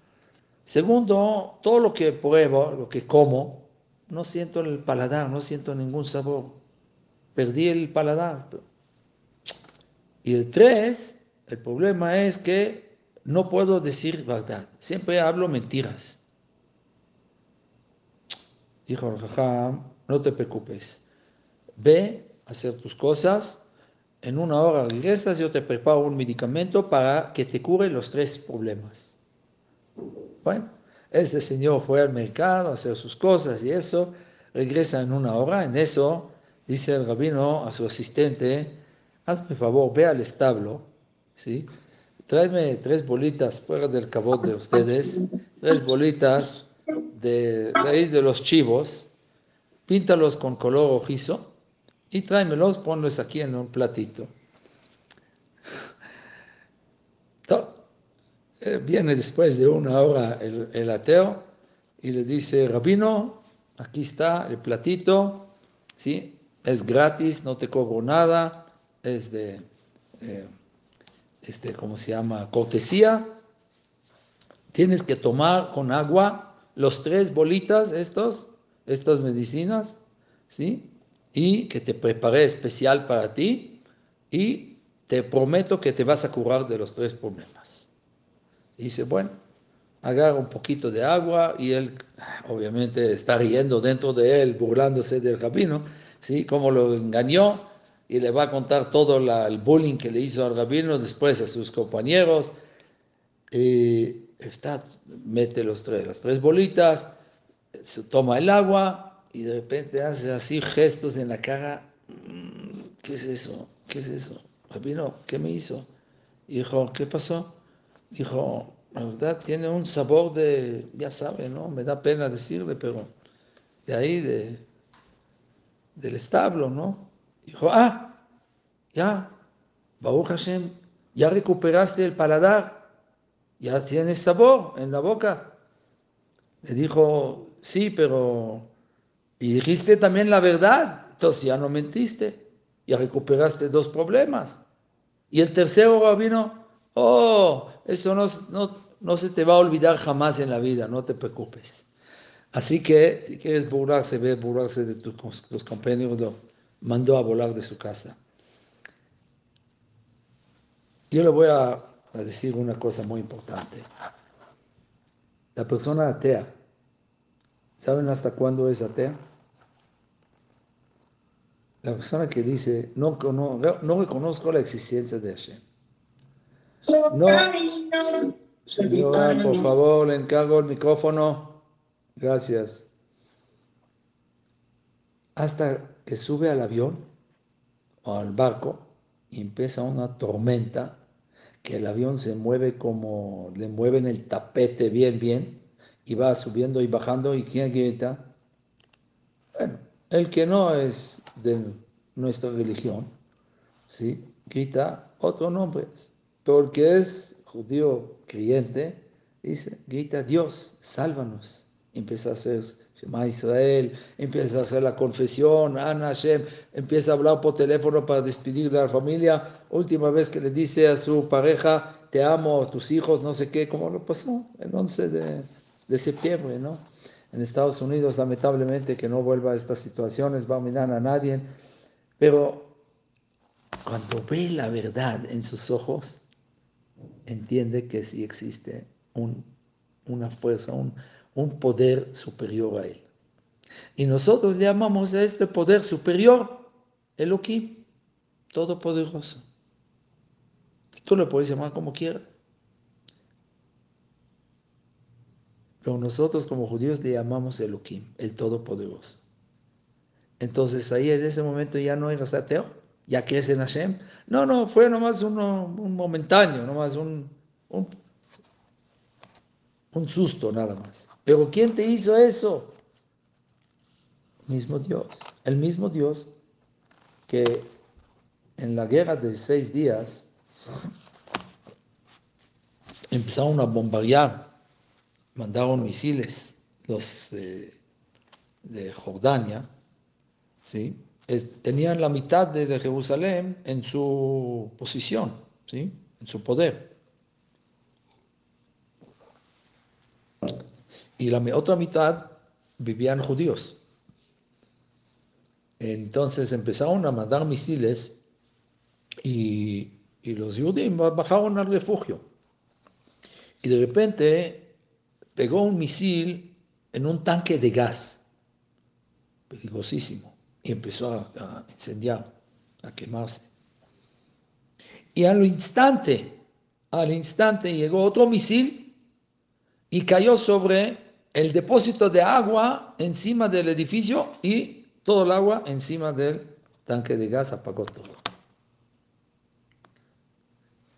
Segundo, todo lo que pruebo, lo que como, no siento el paladar, no siento ningún sabor. Perdí el paladar. Y el tres, el problema es que no puedo decir verdad, siempre hablo mentiras. Dijo el no te preocupes, ve a hacer tus cosas, en una hora regresas, yo te preparo un medicamento para que te cure los tres problemas. Bueno, este señor fue al mercado a hacer sus cosas y eso, regresa en una hora, en eso dice el rabino a su asistente, hazme favor, ve al establo, ¿sí? Tráeme tres bolitas fuera del cabot de ustedes, tres bolitas de raíz de los chivos, píntalos con color rojizo y tráemelos, ponlos aquí en un platito. Eh, viene después de una hora el, ateo y le dice, rabino, aquí está el platito, ¿sí? es gratis, no te cobro nada, es de, eh, este, ¿cómo se llama? Cortesía. Tienes que tomar con agua los tres bolitas estos, estas medicinas, ¿sí? Y que te preparé especial para ti y te prometo que te vas a curar de los tres problemas. Y dice, bueno, agarra un poquito de agua y él obviamente está riendo dentro de él, burlándose del rabino, ¿sí? Como lo engañó y le va a contar todo el bullying que le hizo al rabino después a sus compañeros. Y está, mete los tres, las tres bolitas, se toma el agua y de repente hace así gestos en la cara. Mm, ¿Qué es eso? ¿Qué es eso? Rabino, ¿qué me hizo? Dijo, ¿qué pasó? Dijo, la verdad tiene un sabor de, ya sabe, ¿no? Me da pena decirle, pero de ahí, de, del establo, ¿no? Dijo, ah, ya, Baruch Hashem, ya recuperaste el paladar, ya tienes sabor en la boca. Le dijo, sí, pero, y dijiste también la verdad, entonces ya no mentiste, ya recuperaste dos problemas. Y el tercero vino, oh, eso no, no, no se te va a olvidar jamás en la vida, no te preocupes. Así que si quieres burlarse, ve burlarse de tus compañeros mandó a volar de su casa. Yo le voy a, decir una cosa muy importante. La persona atea, ¿saben hasta cuándo es atea? La persona que dice, no, no, no reconozco la existencia de Hashem. No, señora, por favor, le encargo el micrófono. Gracias. Hasta que sube al avión o al barco y empieza una tormenta, que el avión se mueve como, le mueven el tapete bien, bien, y va subiendo y bajando, ¿y quién grita? Bueno, el que no es de nuestra religión, ¿sí? grita otro nombre, porque es judío creyente, dice, grita Dios, sálvanos, empieza a hacer Shema Israel, empieza a hacer la confesión, Ana Hashem, empieza a hablar por teléfono para despedir de la familia. Última vez que le dice a su pareja, te amo, tus hijos, no sé qué, como lo pasó el 11 de, de septiembre, ¿no? En Estados Unidos, lamentablemente, que no vuelva a estas situaciones, va a mirar a nadie, pero cuando ve la verdad en sus ojos, entiende que sí existe un, una fuerza, un, un poder superior a él. Y nosotros le llamamos a este poder superior Elohim, todopoderoso. Tú lo puedes llamar como quieras. Pero nosotros como judíos le llamamos Elohim, el todopoderoso. Entonces ahí en ese momento ya no eres ateo, ya crees en Hashem. No, no, fue nomás un momentáneo, nomás un, un susto nada más. Pero ¿quién te hizo eso? Mismo Dios. El mismo Dios que en la guerra de seis días empezaron a bombardear, mandaron misiles los de Jordania, ¿sí? tenían la mitad de Jerusalén en su posición, ¿sí? en su poder. Y la otra mitad vivían judíos. Entonces empezaron a mandar misiles y, los judíos bajaron al refugio. Y de repente pegó un misil en un tanque de gas, peligrosísimo, y empezó a, a incendiar, a quemarse. Y al instante, al instante llegó otro misil y cayó sobre el depósito de agua encima del edificio y todo el agua encima del tanque de gas apagó todo.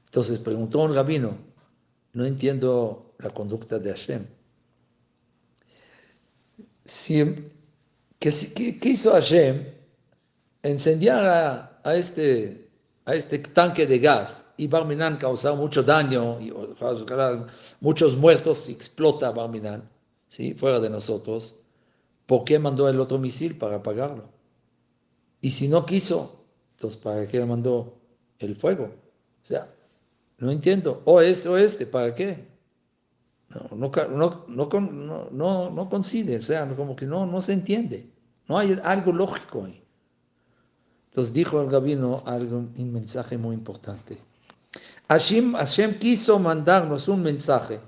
Entonces preguntó un rabino, no entiendo la conducta de Hashem. ¿qué, hizo Hashem? Encendiar a, este, a este tanque de gas y Barminan causó mucho daño, y, muchos muertos, explota Barminan, ¿sí? fuera de nosotros. ¿Por qué mandó el otro misil para apagarlo? Y si no quiso, entonces ¿para qué mandó el fuego? O sea, no entiendo. O este o este, ¿para qué? No, no, no, no, no, o sea, como que no, no se entiende. No hay algo lógico ahí. Entonces dijo el rabino algo, un mensaje muy importante. Hashem, Hashem quiso mandarnos un mensaje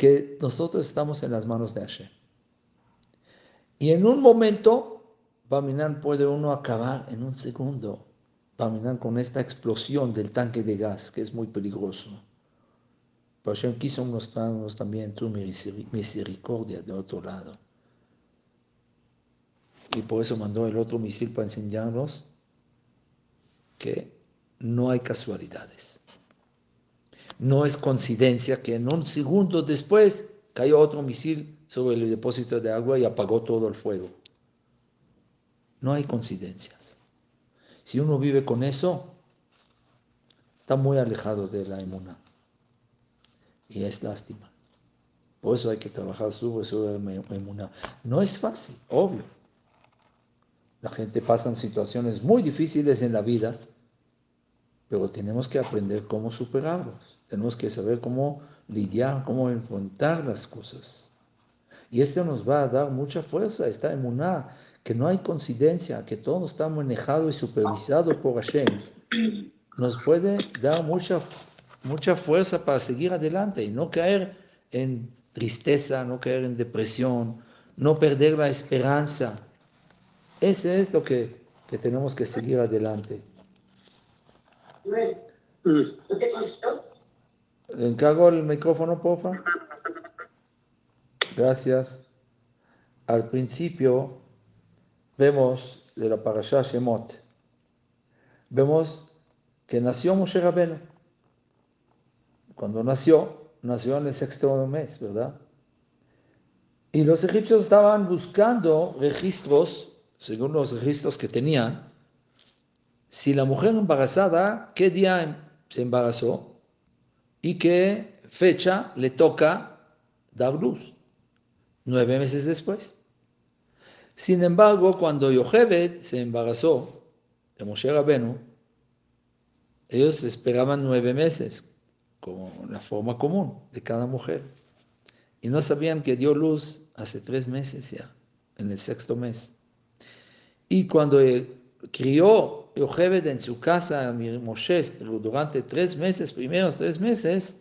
que nosotros estamos en las manos de Hashem. Y en un momento, Baminan puede uno acabar en un segundo, Baminan con esta explosión del tanque de gas, que es muy peligroso. Pero Hashem quiso mostrarnos también tu misericordia de otro lado. Y por eso mandó el otro misil para enseñarnos que no hay casualidades. No es coincidencia que en un segundo después cayó otro misil sobre el depósito de agua y apagó todo el fuego. No hay coincidencias. Si uno vive con eso, está muy alejado de la emuna. Y es lástima. Por eso hay que trabajar sobre su emuna. No es fácil, obvio. La gente pasa en situaciones muy difíciles en la vida pero tenemos que aprender cómo superarlos. Tenemos que saber cómo lidiar, cómo enfrentar las cosas. Y esto nos va a dar mucha fuerza, esta emuná, que no hay coincidencia, que todo está manejado y supervisado por Hashem. Nos puede dar mucha, mucha fuerza para seguir adelante y no caer en tristeza, no caer en depresión, no perder la esperanza. Ese es lo que, que tenemos que seguir adelante. ¿Le encargo el micrófono, porfa? Gracias. Al principio vemos de la parasha Shemot, vemos que nació Moshe Rabenu. Cuando nació, nació en el sexto mes, ¿verdad? Y los egipcios estaban buscando registros, según los registros que tenían, si la mujer embarazada, qué día se embarazó y qué fecha le toca dar luz. Nueve meses después. Sin embargo, cuando Yochebed se embarazó de Moshe Rabenu, ellos esperaban nueve meses, como la forma común de cada mujer. Y no sabían que dio luz hace tres meses ya, en el sexto mes. Y cuando crió Yocheved en su casa, Moshe, durante tres meses, primeros tres meses,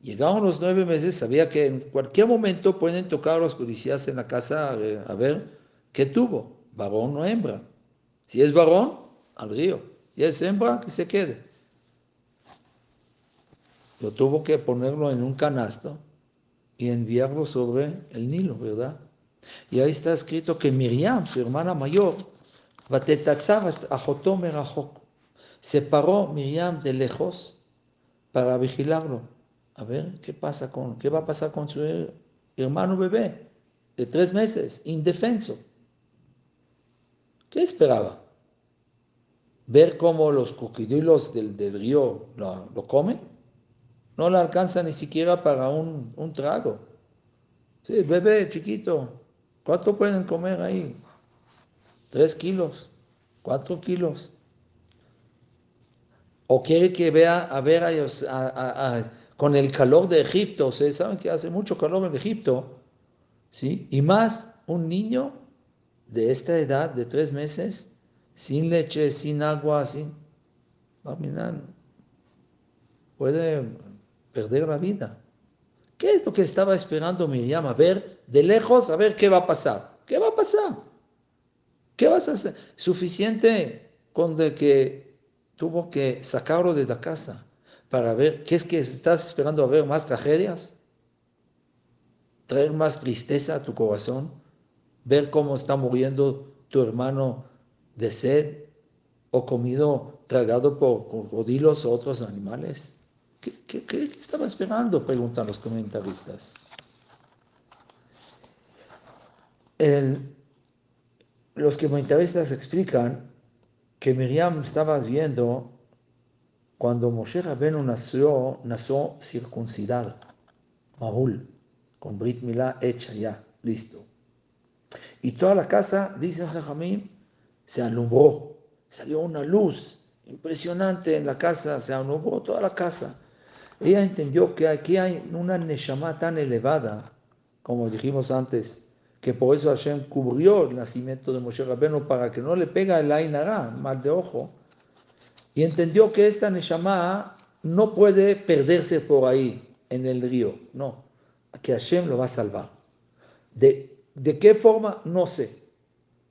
llegaron los nueve meses, sabía que en cualquier momento pueden tocar los policías en la casa a ver, qué tuvo, varón o hembra. Si es varón, al río. Si es hembra, que se quede. Lo tuvo que ponerlo en un canasto y enviarlo sobre el Nilo, ¿verdad? Y ahí está escrito que Miriam, su hermana mayor, se paró Miriam de lejos para vigilarlo. A ver qué pasa con, qué va a pasar con su hermano bebé de tres meses, indefenso. ¿Qué esperaba? ¿Ver cómo los cocodrilos del, río lo, comen? No le alcanza ni siquiera para un, un trago. Sí, bebé chiquito, ¿cuánto pueden comer ahí? Tres kilos, cuatro kilos. O quiere que vea a ver a, con el calor de Egipto, ustedes saben que hace mucho calor en Egipto, ¿sí? Y más un niño de esta edad, de tres meses, sin leche, sin agua, sin... Barminan puede perder la vida. ¿Qué es lo que estaba esperando Miriam? A ver, de lejos, a ver qué va a pasar. ¿Qué va a pasar? ¿Qué vas a hacer? Suficiente con de que tuvo que sacarlo de la casa para ver, ¿qué es que estás esperando a ver más tragedias? ¿Traer más tristeza a tu corazón? ¿Ver cómo está muriendo tu hermano de sed o comido, tragado por crocodilos o otros animales? ¿Qué, qué estaba esperando? Preguntan los comentaristas. El, los comentaristas explican que Miriam estaba viendo cuando Moshe Rabenu nació, nació circuncidado, Mahul, con Brit Milá hecha ya, listo. Y toda la casa, dice Jajamim, se alumbró, salió una luz impresionante en la casa, se alumbró toda la casa. Ella entendió que aquí hay una Neshama tan elevada, como dijimos antes, que por eso Hashem cubrió el nacimiento de Moshe Rabenu para que no le pega el Ainara, mal de ojo, y entendió que esta Neshama no puede perderse por ahí, en el río, no, que Hashem lo va a salvar. ¿De, de qué forma? No sé,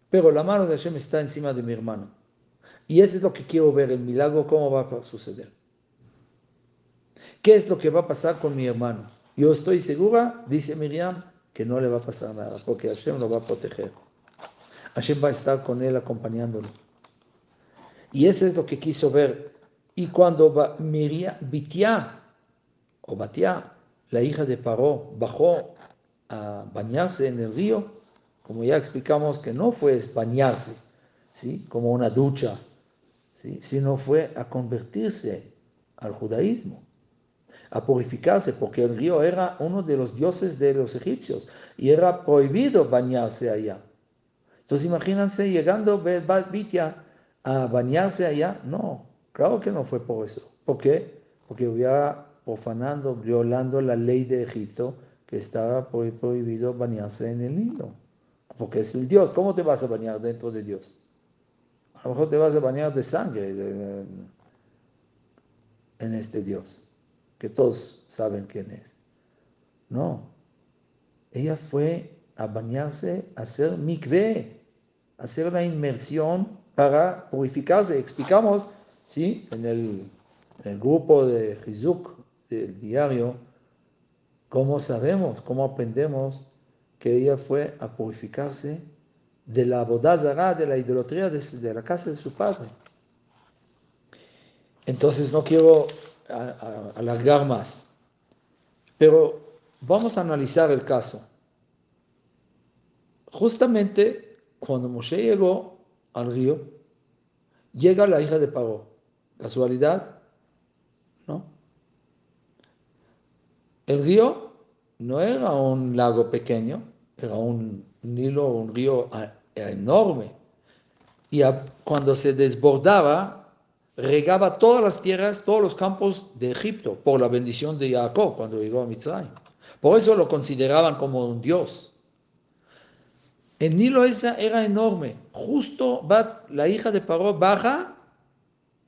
pero la mano de Hashem está encima de mi hermano. Y eso es lo que quiero ver, el milagro, cómo va a suceder. ¿Qué es lo que va a pasar con mi hermano? Yo estoy segura, dice Miriam, que no le va a pasar nada, porque Hashem lo va a proteger. Hashem va a estar con él acompañándolo. Y eso es lo que quiso ver. Y cuando Miriam, Bitia, o Batia, la hija de Paró, bajó a bañarse en el río, como ya explicamos que no fue bañarse, ¿sí? como una ducha, ¿sí? sino fue a convertirse al judaísmo a purificarse, porque el río era uno de los dioses de los egipcios y era prohibido bañarse allá. Entonces imagínense llegando a bañarse allá. No, claro que no fue por eso. ¿Por qué? Porque hubiera profanando, violando la ley de Egipto que estaba prohibido bañarse en el Nilo. Porque es el Dios. ¿Cómo te vas a bañar dentro de Dios? A lo mejor te vas a bañar de sangre en este Dios que todos saben quién es. No, ella fue a bañarse, a hacer mikveh, a hacer la inmersión para purificarse. Explicamos, ¿sí? En el, grupo de Hizuk del diario, cómo sabemos, cómo aprendemos que ella fue a purificarse de la bodazara, de la idolatría de la casa de su padre. Entonces no quiero alargar más. Pero vamos a analizar el caso. Justamente cuando Moshe llegó al río, llega la hija de Paro. ¿Casualidad? ¿No? El río no era un lago pequeño, era un Nilo, un río enorme. Y cuando se desbordaba, regaba todas las tierras, todos los campos de Egipto por la bendición de Jacob cuando llegó a Mitzrayim. Por eso lo consideraban como un dios. El Nilo esa era enorme. Justo va, la hija de Paró baja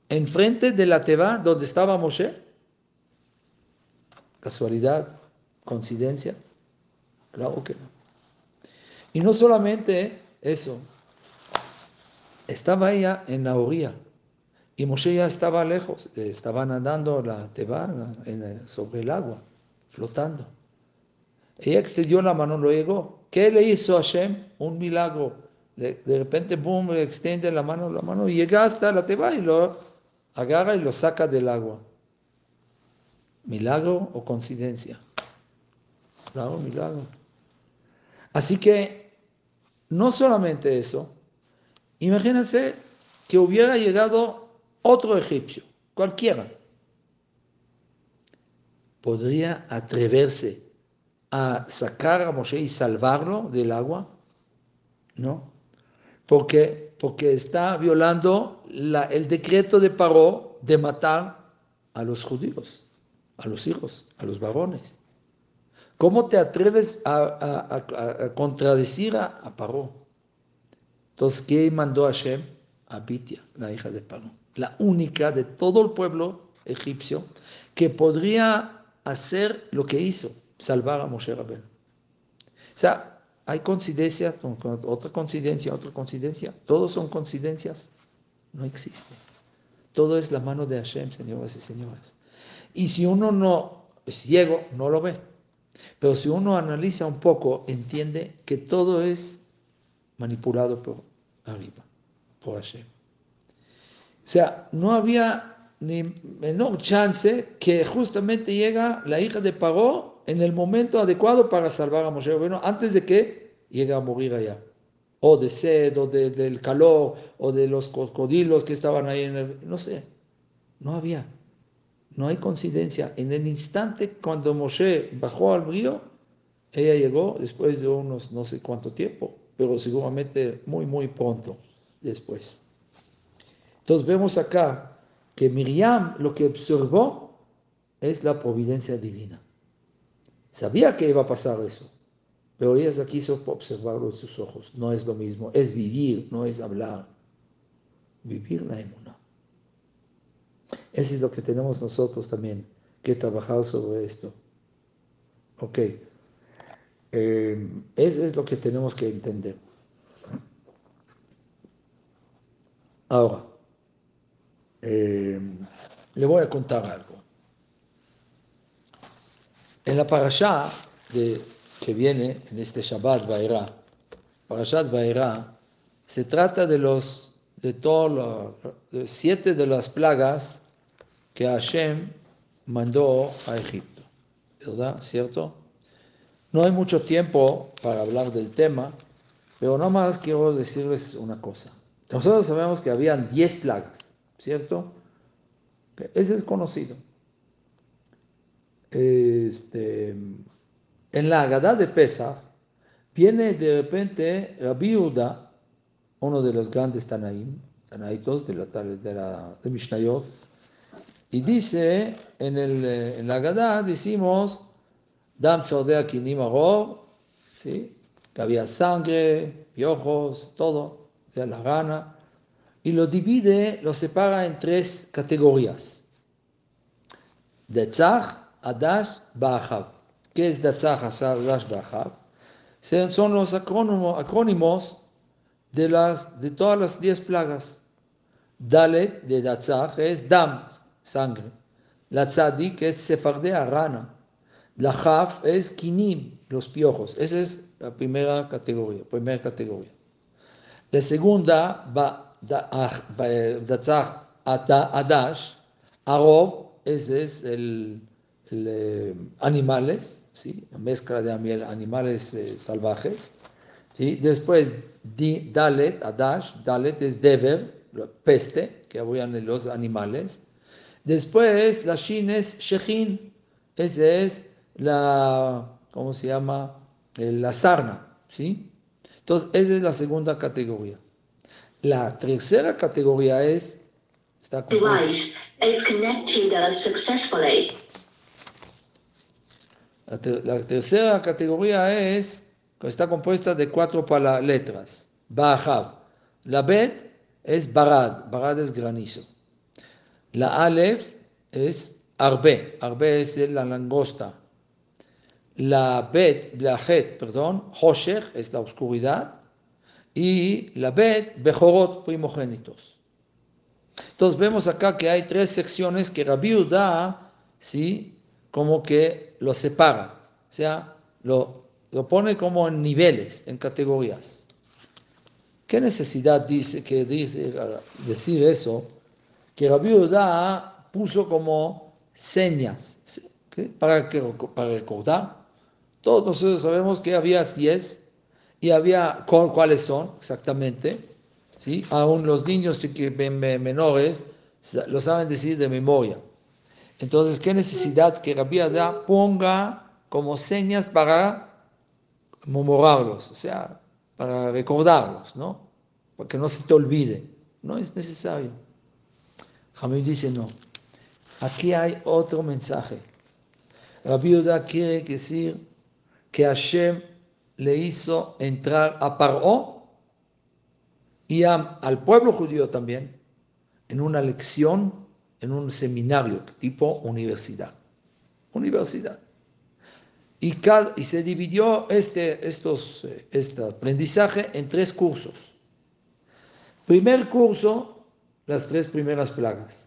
enfrente de la Teba donde estaba Moshe. ¿Casualidad? ¿Coincidencia? Claro que no. Y no solamente eso, estaba ella en la orilla y Moshe ya estaba lejos, estaba nadando la Teba sobre el agua, flotando. Ella extendió la mano luego. ¿Qué le hizo a Hashem? Un milagro. De, repente, boom, extiende la mano, la mano y llega hasta la Teba y lo agarra y lo saca del agua. ¿Milagro o coincidencia? Claro, milagro. Así que, no solamente eso, imagínense que hubiera llegado otro egipcio, cualquiera, podría atreverse a sacar a Moshe y salvarlo del agua? No. ¿Por qué? Porque está violando el decreto de Paró de matar a los judíos, a los hijos, a los varones. ¿Cómo te atreves a, contradecir a, Paró? Entonces, ¿qué mandó Hashem? A Bitia, la hija de Paró. La única de todo el pueblo egipcio que podría hacer lo que hizo, salvar a Moshe Rabbeinu. O sea, hay coincidencias, otra coincidencia, otra coincidencia, todos son coincidencias, no existe. Todo es la mano de Hashem, señoras y señoras. Y si uno no es ciego, no lo ve. Pero si uno analiza un poco, entiende que todo es manipulado por arriba, por Hashem. O sea, no había ni menor chance que justamente llega la hija de Paró en el momento adecuado para salvar a Moshe bueno, antes de que llegue a morir allá. O de sed, o del calor, o de los cocodrilos que estaban ahí en el... No sé, no había. No hay coincidencia. En el instante cuando Moshe bajó al río, ella llegó después de unos no sé cuánto tiempo, pero seguramente muy, muy pronto después. Entonces vemos acá que Miriam lo que observó es la providencia divina. Sabía que iba a pasar eso, pero ella quiso observarlo en sus ojos. No es lo mismo, es vivir, no es hablar. Vivir la emuna. Eso es lo que tenemos nosotros también que trabajar sobre esto. Ok. Eh, eso es lo que tenemos que entender. Ahora, eh, le voy a contar algo. En la parasha de, que viene en este Shabbat Vaera, Parashat Vaera, se trata de los de todos los siete de las plagas que Hashem mandó a Egipto. ¿Verdad? ¿Cierto? No hay mucho tiempo para hablar del tema, pero más quiero decirles una cosa. Nosotros sabemos que habían diez plagas. ¿Cierto? Ese es conocido. Este, en la Agadá de Pesach viene de repente Rabbi Uda, uno de los grandes Tanaim, Tanaitos de la, de la de Mishnayot, y dice en, el, en la Agadá decimos Dam Sordea Kinim ¿sí? que había sangre, piojos, todo, de la gana y lo divide, lo separa en tres categorías. Detzach, Adash, Ba'achav. ¿Qué es Detzach, Adash, Ba'achav? Son los acrónimos de, las, de todas las diez plagas. Dalet de Datzach es Dam, sangre. La Tzadik es Sefardea, rana. La Chaf es Kinim, los piojos. Esa es la primera categoría. Primera categoría. La segunda va Datzach Adash, Arob, ese es el, animales, ¿sí? mezcla de animales eh, salvajes. ¿sí? Después Dalet, Adash, Dalet es Dever, peste, que habían los animales. Después la Shin es Shechin, ese es la, ¿cómo se llama? La sarna, ¿sí? Entonces, esa es la segunda categoría. La tercera categoría es... Está. La, ter la, tercera categoría es, está compuesta de cuatro letras. Bajav. La Bet es Barad. Barad es granizo. La Aleph es Arbe. Arbe es la langosta. La Bet, la Het, perdón, Hoshech es la oscuridad y la Bet, Bejorot, primogénitos. Entonces vemos acá que hay tres secciones que Rabbi ¿sí? como que lo separa, o sea, lo, lo pone como en niveles, en categorías. ¿Qué necesidad dice que dice decir eso? Que Rabbi puso como señas para, que, para recordar. Todos nosotros sabemos que había diez y había, ¿cuáles son exactamente? ¿Sí? Aún los niños menores lo saben decir de memoria. Entonces, ¿qué necesidad que Rabbi Adá ponga como señas para memorarlos, o sea, para recordarlos, ¿no? Para que no se te olvide. No es necesario. Jamil dice no. Aquí hay otro mensaje. Rabbi Adá quiere decir que Hashem le hizo entrar a Paró y al pueblo judío también en una lección, en un seminario tipo universidad. Universidad. Y, se dividió este, estos, eh, este aprendizaje en tres cursos. Primer curso, las tres primeras plagas.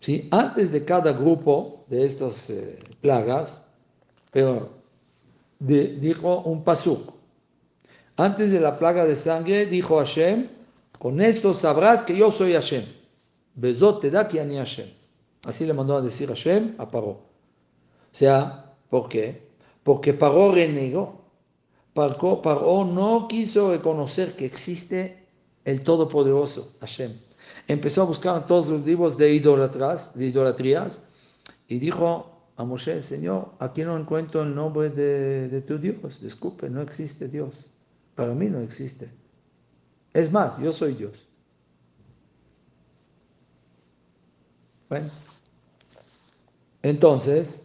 ¿Sí? Antes de cada grupo de estas eh, plagas, pero dijo un pasuk. Antes de la plaga de sangre, dijo Hashem, con esto sabrás que yo soy Hashem. Bezot te da que ani Hashem. Así le mandó a decir Hashem a Paró. O sea, ¿por qué? Porque Paró renegó. Paró no quiso reconocer que existe el Todopoderoso, Hashem. Empezó a buscar todos los libros de idolatrías, de idolatrías y dijo a Moshe, Señor, aquí no encuentro el nombre de, de tu Dios. Disculpe, no existe Dios. Para mí no existe. Es más, yo soy Dios. Bueno, entonces,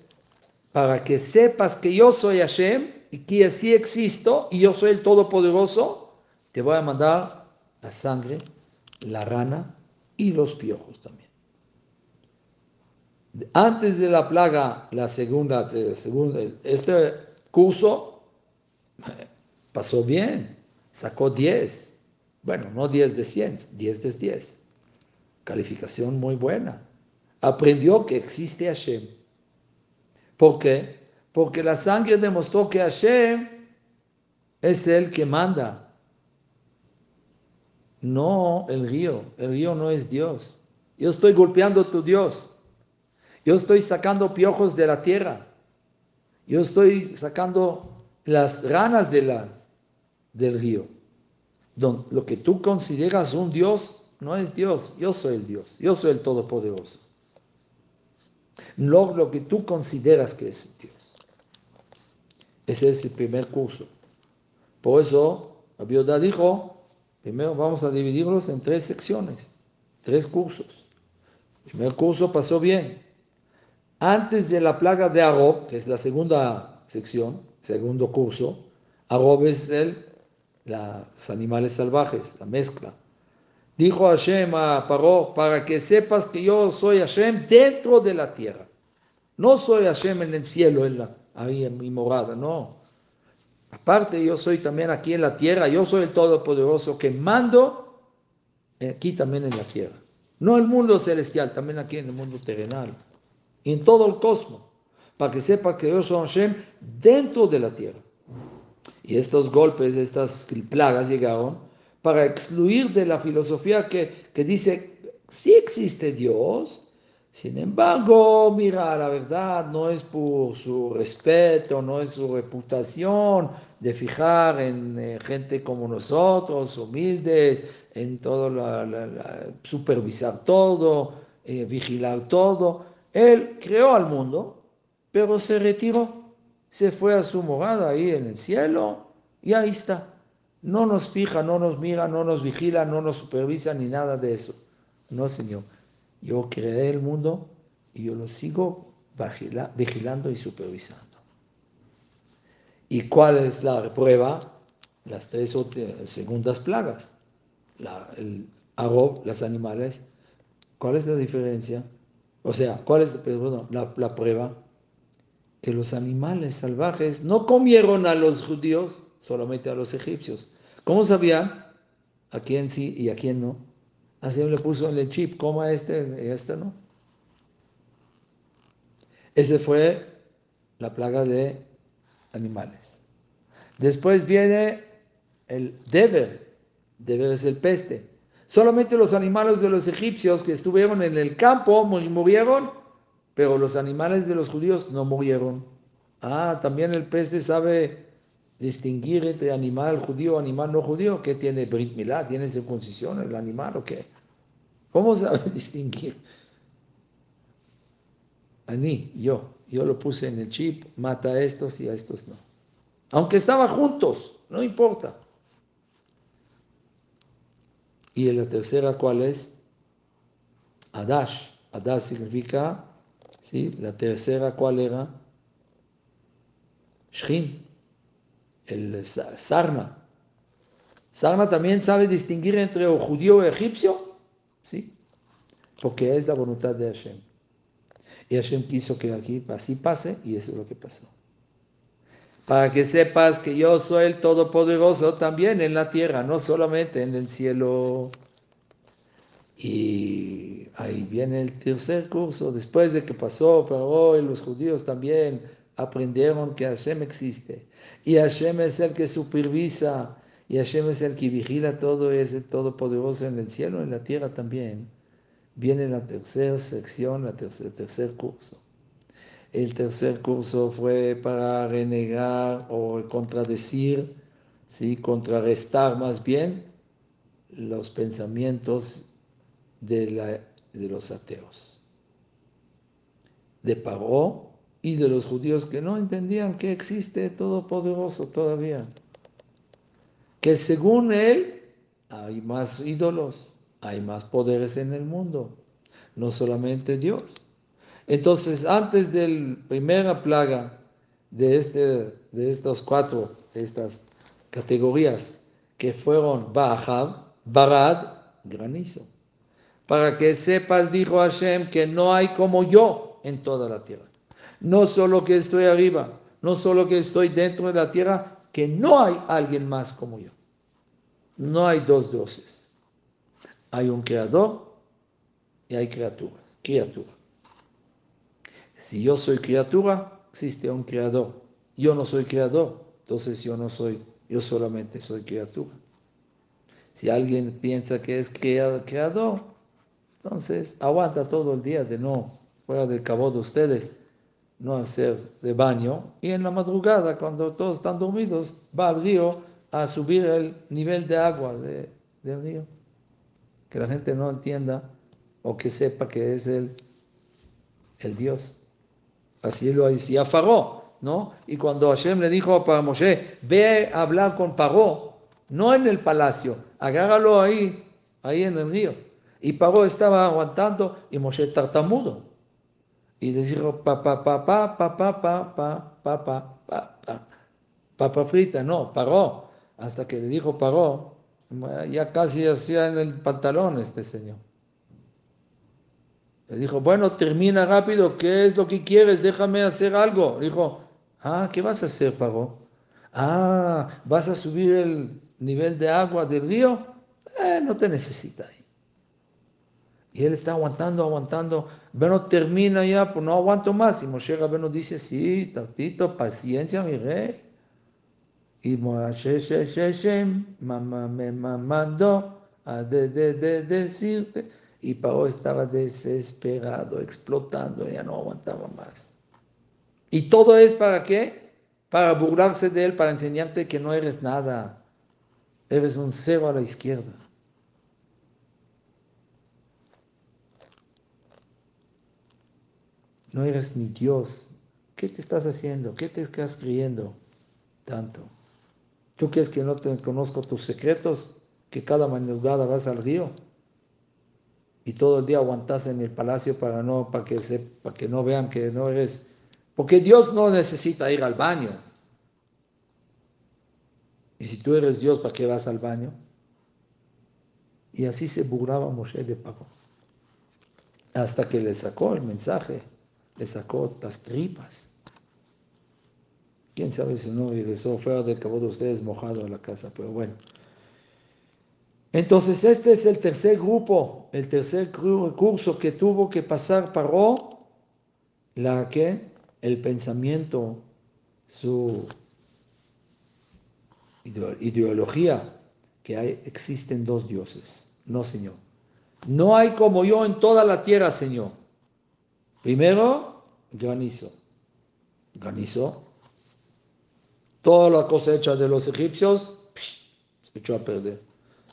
para que sepas que yo soy Hashem y que así existo y yo soy el Todopoderoso, te voy a mandar la sangre, la rana y los piojos también. Antes de la plaga, la segunda, segunda este curso pasó bien, sacó 10. Bueno, no 10 de 100, 10 de 10. Calificación muy buena. Aprendió que existe Hashem. ¿Por qué? Porque la sangre demostró que Hashem es el que manda. No el río. El río no es Dios. Yo estoy golpeando a tu Dios. Yo estoy sacando piojos de la tierra. Yo estoy sacando las ranas del río. lo que tú consideras un Dios no es Dios, yo soy el Dios, yo soy el Todopoderoso. No lo que tú consideras que es Dios. Ese es el primer curso. Por eso, Abioda dijo, primero vamos a dividirlos en tres secciones, tres cursos. El primer curso pasó bien. Antes de la plaga de Arob, que es la segunda sección, segundo curso, Arob es el los animales salvajes, la mezcla. Dijo Hashem a Paró, para que sepas que yo soy Hashem dentro de la tierra. No soy Hashem en el cielo, en la, ahí en mi morada, no. Aparte yo soy también aquí en la tierra, yo soy el Todopoderoso que mando aquí también en la tierra. No el mundo celestial, también aquí en el mundo terrenal. En todo el cosmos. Para que sepa que yo soy Hashem dentro de la tierra. Y estos golpes, estas plagas llegaron para excluir de la filosofía que, que dice, sí existe Dios, sin embargo, mira, la verdad no es por su respeto, no es su reputación de fijar en eh, gente como nosotros, humildes, en todo, la, supervisar todo, eh, vigilar todo. Él creó al mundo, pero se retiró se fue a su morada ahí en el cielo y ahí está. No nos fija, no nos mira, no nos vigila, no nos supervisa ni nada de eso. No, Señor. Yo creé el mundo y yo lo sigo vigilando y supervisando. ¿Y cuál es la prueba? Las tres segundas plagas. el arroz, los animales. ¿Cuál es la diferencia? O sea, ¿cuál es la prueba? que los animales salvajes no comieron a los judíos, solamente a los egipcios. ¿Cómo sabían a quién sí y a quién no? Así le puso en el chip, coma este y este no. Esa fue la plaga de animales. Después viene el deber. Deber es el peste. Solamente los animales de los egipcios que estuvieron en el campo murieron pero los animales de los judíos no murieron. Ah, también el peste sabe distinguir entre animal judío, animal no judío. ¿Qué tiene Brit Milá? ¿Tiene circuncisión el animal o qué? ¿Cómo sabe distinguir? A mí, yo, yo lo puse en el chip, mata a estos y a estos no. Aunque estaban juntos, no importa. Y la tercera, ¿cuál es? Adash. Adash significa ¿Sí? La tercera, ¿cuál era? Shrin, el Sarna. Sarna también sabe distinguir entre judío o egipcio. ¿sí? Porque es la voluntad de Hashem. Y Hashem quiso que aquí así pase y eso es lo que pasó. Para que sepas que yo soy el Todopoderoso también en la tierra, no solamente en el cielo. Y ahí viene el tercer curso, después de que pasó, pero hoy los judíos también aprendieron que Hashem existe. Y Hashem es el que supervisa, y Hashem es el que vigila todo, es el todopoderoso en el cielo, en la tierra también. Viene la tercera sección, la tercer, tercer curso. El tercer curso fue para renegar o contradecir, ¿sí? contrarrestar más bien los pensamientos de, la, de los ateos, de Paró y de los judíos que no entendían que existe Todopoderoso todavía, que según él hay más ídolos, hay más poderes en el mundo, no solamente Dios. Entonces, antes de la primera plaga de, este, de estos cuatro, estas categorías que fueron Bahab, Barad, granizo. Para que sepas, dijo Hashem, que no hay como yo en toda la tierra. No solo que estoy arriba, no solo que estoy dentro de la tierra, que no hay alguien más como yo. No hay dos dioses. Hay un creador y hay criatura. Criatura. Si yo soy criatura, existe un creador. Yo no soy creador, entonces yo no soy, yo solamente soy criatura. Si alguien piensa que es creador, entonces aguanta todo el día de no, fuera del cabo de ustedes, no hacer de baño. Y en la madrugada, cuando todos están dormidos, va al río a subir el nivel de agua del río. Que la gente no entienda o que sepa que es el, el Dios. Así lo decía Faró, ¿no? Y cuando Hashem le dijo para Moshe, ve a hablar con Paró, no en el palacio, agárralo ahí, ahí en el río. Y Paró estaba aguantando y Moshe tartamudo. Y le dijo, papá, papá, papá, papá, papá, papá, papa frita, no, Paró. Hasta que le dijo Paró, ya casi hacía en el pantalón este señor. Le dijo, bueno, termina rápido, ¿qué es lo que quieres? Déjame hacer algo. Le dijo, ah, ¿qué vas a hacer, Pagó? Ah, ¿vas a subir el nivel de agua del río? Eh, no te necesita ahí. Y él está aguantando, aguantando. Bueno, termina ya, pues no aguanto más. Y Moshe Rabbeinu dice, sí, tantito, paciencia, mi rey. Y Moshe me mandó a de, de, de, decirte y Pao estaba desesperado, explotando, ya no aguantaba más. ¿Y todo es para qué? Para burlarse de él, para enseñarte que no eres nada. Eres un cero a la izquierda. No eres ni Dios. ¿Qué te estás haciendo? ¿Qué te estás creyendo tanto? ¿Tú crees que no te conozco tus secretos? ¿Que cada madrugada vas al río? Y todo el día aguantas en el palacio para, no, para, que, se, para que no vean que no eres... Porque Dios no necesita ir al baño. Y si tú eres Dios, ¿para qué vas al baño? Y así se burlaba Moshe de Paco. Hasta que le sacó el mensaje, le sacó las tripas. Quién sabe si no regresó fuera del cabo de ustedes mojado a la casa, pero bueno. Entonces este es el tercer grupo, el tercer curso que tuvo que pasar Paró, la que el pensamiento, su ideología, que hay, existen dos dioses. No, Señor. No hay como yo en toda la tierra, Señor. Primero, granizo. Granizo. Toda la cosecha de los egipcios se echó a perder.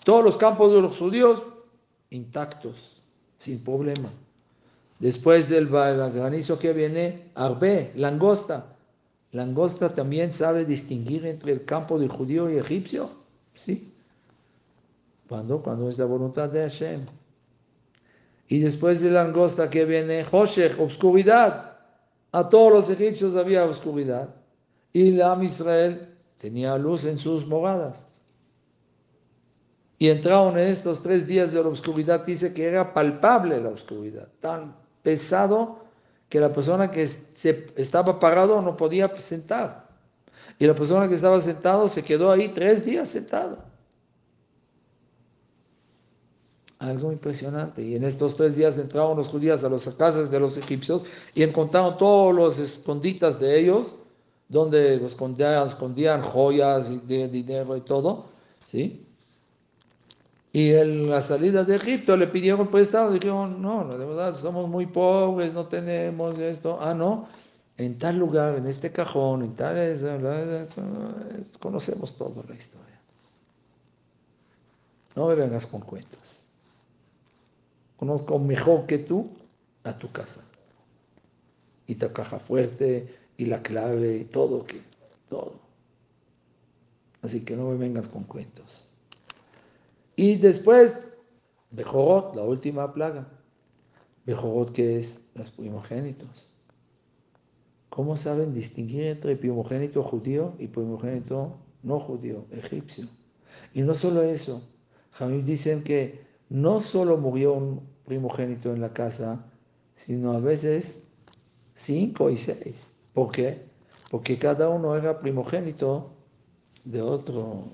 Todos los campos de los judíos intactos, sin problema. Después del granizo que viene, arbe, langosta. Langosta también sabe distinguir entre el campo del judío y egipcio. Sí. Cuando, cuando es la voluntad de Hashem. Y después de langosta que viene, Hoshech, obscuridad. A todos los egipcios había oscuridad. Y la Israel tenía luz en sus moradas. Y entraron en estos tres días de la oscuridad, dice que era palpable la oscuridad, tan pesado que la persona que se estaba parado no podía sentar. Y la persona que estaba sentado se quedó ahí tres días sentado. Algo impresionante. Y en estos tres días entraron los judíos a las casas de los egipcios y encontraron todos los esconditas de ellos, donde escondían, escondían joyas y dinero y todo. ¿sí? Y en la salida de Egipto le pidieron prestado, dijeron, no, de verdad, somos muy pobres, no tenemos esto. Ah, no, en tal lugar, en este cajón, en tal... Conocemos toda la historia. No me vengas con cuentas. Conozco mejor que tú a tu casa. Y tu caja fuerte, y la clave, y todo, que, todo. Así que no me vengas con cuentos. Y después, Bejorot, la última plaga. Bejorot que es los primogénitos. ¿Cómo saben distinguir entre primogénito judío y primogénito no judío, egipcio? Y no solo eso, Jamim dicen que no solo murió un primogénito en la casa, sino a veces cinco y seis. ¿Por qué? Porque cada uno era primogénito de otro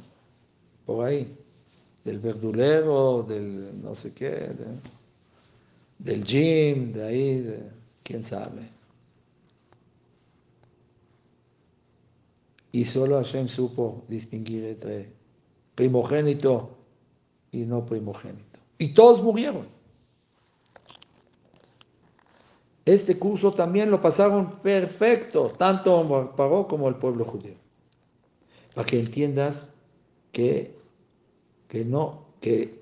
por ahí, del verdulero, del no sé qué, del gym, de ahí, de, quién sabe. Y solo Hashem supo distinguir entre primogénito y no primogénito. Y todos murieron. Este curso también lo pasaron perfecto, tanto Paró como el pueblo judío. Para que entiendas que, que no, que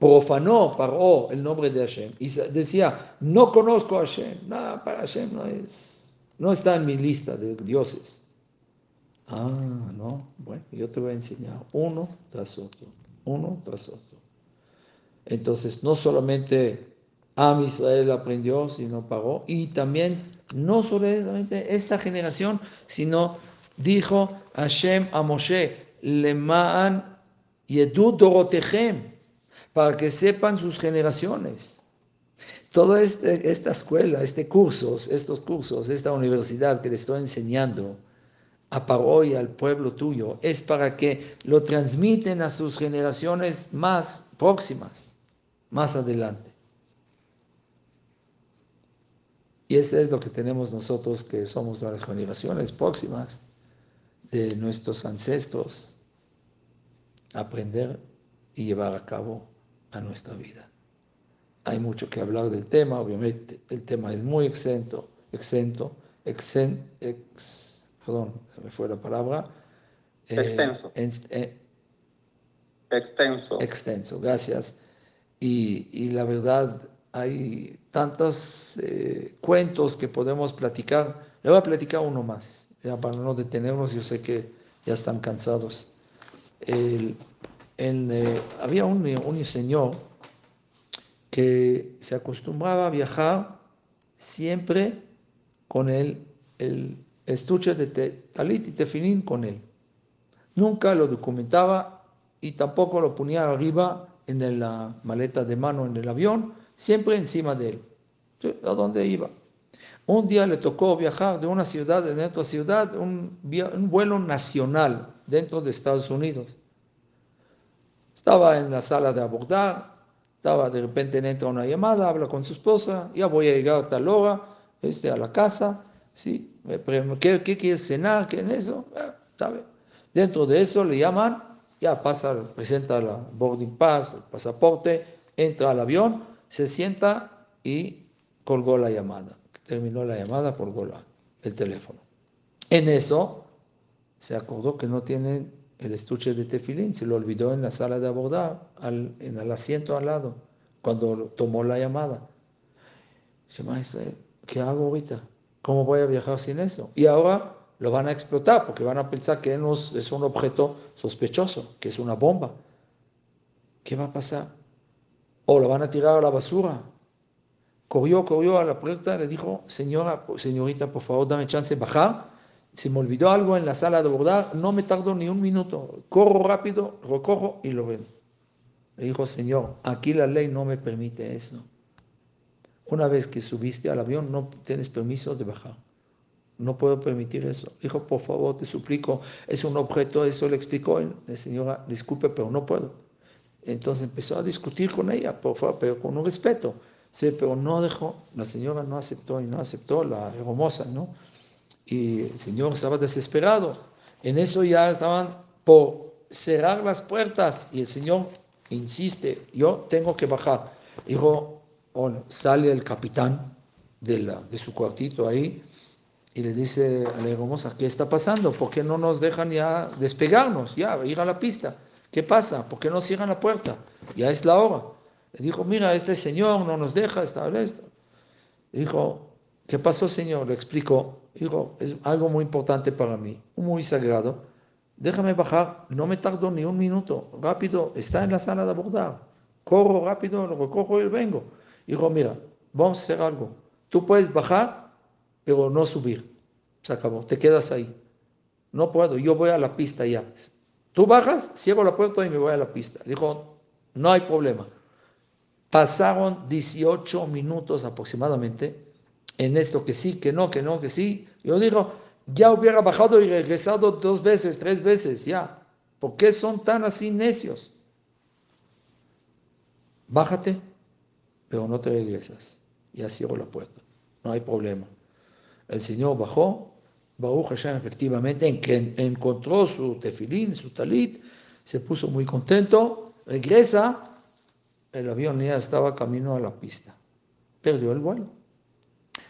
profanó Paró el nombre de Hashem y decía, no conozco a Hashem, nada para Hashem no es, no está en mi lista de dioses. Ah, no, bueno, yo te voy a enseñar uno tras otro, uno tras otro. Entonces, no solamente Am Israel aprendió, sino pagó, y también, no solamente esta generación, sino dijo Hashem a Moshe, Lemaan Yedud Dorotechem, para que sepan sus generaciones. Toda este, esta escuela, este cursos, estos cursos, esta universidad que le estoy enseñando, a Paro y al pueblo tuyo, es para que lo transmiten a sus generaciones más próximas, más adelante. Y eso es lo que tenemos nosotros que somos las generaciones próximas de nuestros ancestros, aprender y llevar a cabo a nuestra vida. Hay mucho que hablar del tema, obviamente el tema es muy exento, exento, exen, ex, perdón, me fue la palabra. Eh, extenso. Eh, extenso. Extenso, gracias. Y, y, la verdad, hay tantos eh, cuentos que podemos platicar. Le voy a platicar uno más, ya para no detenernos, yo sé que ya están cansados. El, había un, señor que se acostumbraba a viajar siempre con el, el estuche de talit y tefilín con él. Nunca lo documentaba y tampoco lo ponía arriba en la maleta de mano en el avión, siempre encima de él. ¿A dónde iba? Un día le tocó viajar de una ciudad a otra ciudad, un vuelo nacional dentro de Estados Unidos. Estaba en la sala de abordar, estaba de repente entra una llamada, habla con su esposa, ya voy a llegar a tal hora este, a la casa, ¿sí? ¿Qué, qué quieres cenar? ¿Qué en eso? Ah, ¿sabe? Dentro de eso le llaman, ya pasa, presenta la boarding pass, el pasaporte, entra al avión, se sienta y colgó la llamada. Terminó la llamada, colgó el teléfono. En eso se acordó que no tiene el estuche de tefilín, se lo olvidó en la sala de abordar, en el asiento al lado, cuando tomó la llamada. Dice, ¿qué hago ahorita? ¿Cómo voy a viajar sin eso? Y ahora lo van a explotar porque van a pensar que es un objeto sospechoso, que es una bomba. ¿Qué va a pasar? O lo van a tirar a la basura. Corrió, corrió a la puerta, le dijo, señora, señorita, por favor, dame chance de. Se me olvidó algo en la sala de bordar, no me tardo ni un minuto. Corro rápido, recojo y lo ven. Le dijo, Señor, aquí la ley no me permite eso. Una vez que subiste al avión, no tienes permiso de bajar. No puedo permitir eso. Dijo, por favor, te suplico, es un objeto, eso le explicó. La señora, disculpe, pero no puedo. Entonces empezó a discutir con ella, por favor, pero con un respeto. Sí, pero no dejó, la señora no aceptó y no aceptó, la hermosa, ¿no? Y el señor estaba desesperado. En eso ya estaban por cerrar las puertas y el señor insiste, yo tengo que bajar. Dijo, bueno, sale el capitán de, la, de su cuartito ahí y le dice a la hermosa, ¿qué está pasando? ¿Por qué no nos dejan ya despegarnos, ya ir a la pista? ¿Qué pasa? ¿Por qué no cierran la puerta? Ya es la hora. Le dijo, mira, este señor no nos deja estar esto. Dijo, ¿qué pasó, señor? Le explicó. Dijo, es algo muy importante para mí, muy sagrado. Déjame bajar, no me tardo ni un minuto. Rápido, está en la sala de abordar. Corro rápido, lo recojo y vengo. Dijo, mira, vamos a hacer algo. Tú puedes bajar, pero no subir. Se acabó, te quedas ahí. No puedo, yo voy a la pista ya. Tú bajas, cierro la puerta y me voy a la pista. Dijo, no hay problema. Pasaron 18 minutos aproximadamente en esto que sí, que no, que no, que sí. Yo digo, ya hubiera bajado y regresado dos veces, tres veces, ya. ¿Por qué son tan así necios? Bájate, pero no te regresas. Ya cierro la puerta. No hay problema. El Señor bajó, Baruch Hashem efectivamente encontró su tefilín, su talit, se puso muy contento, regresa, el avión ya estaba camino a la pista, perdió el vuelo.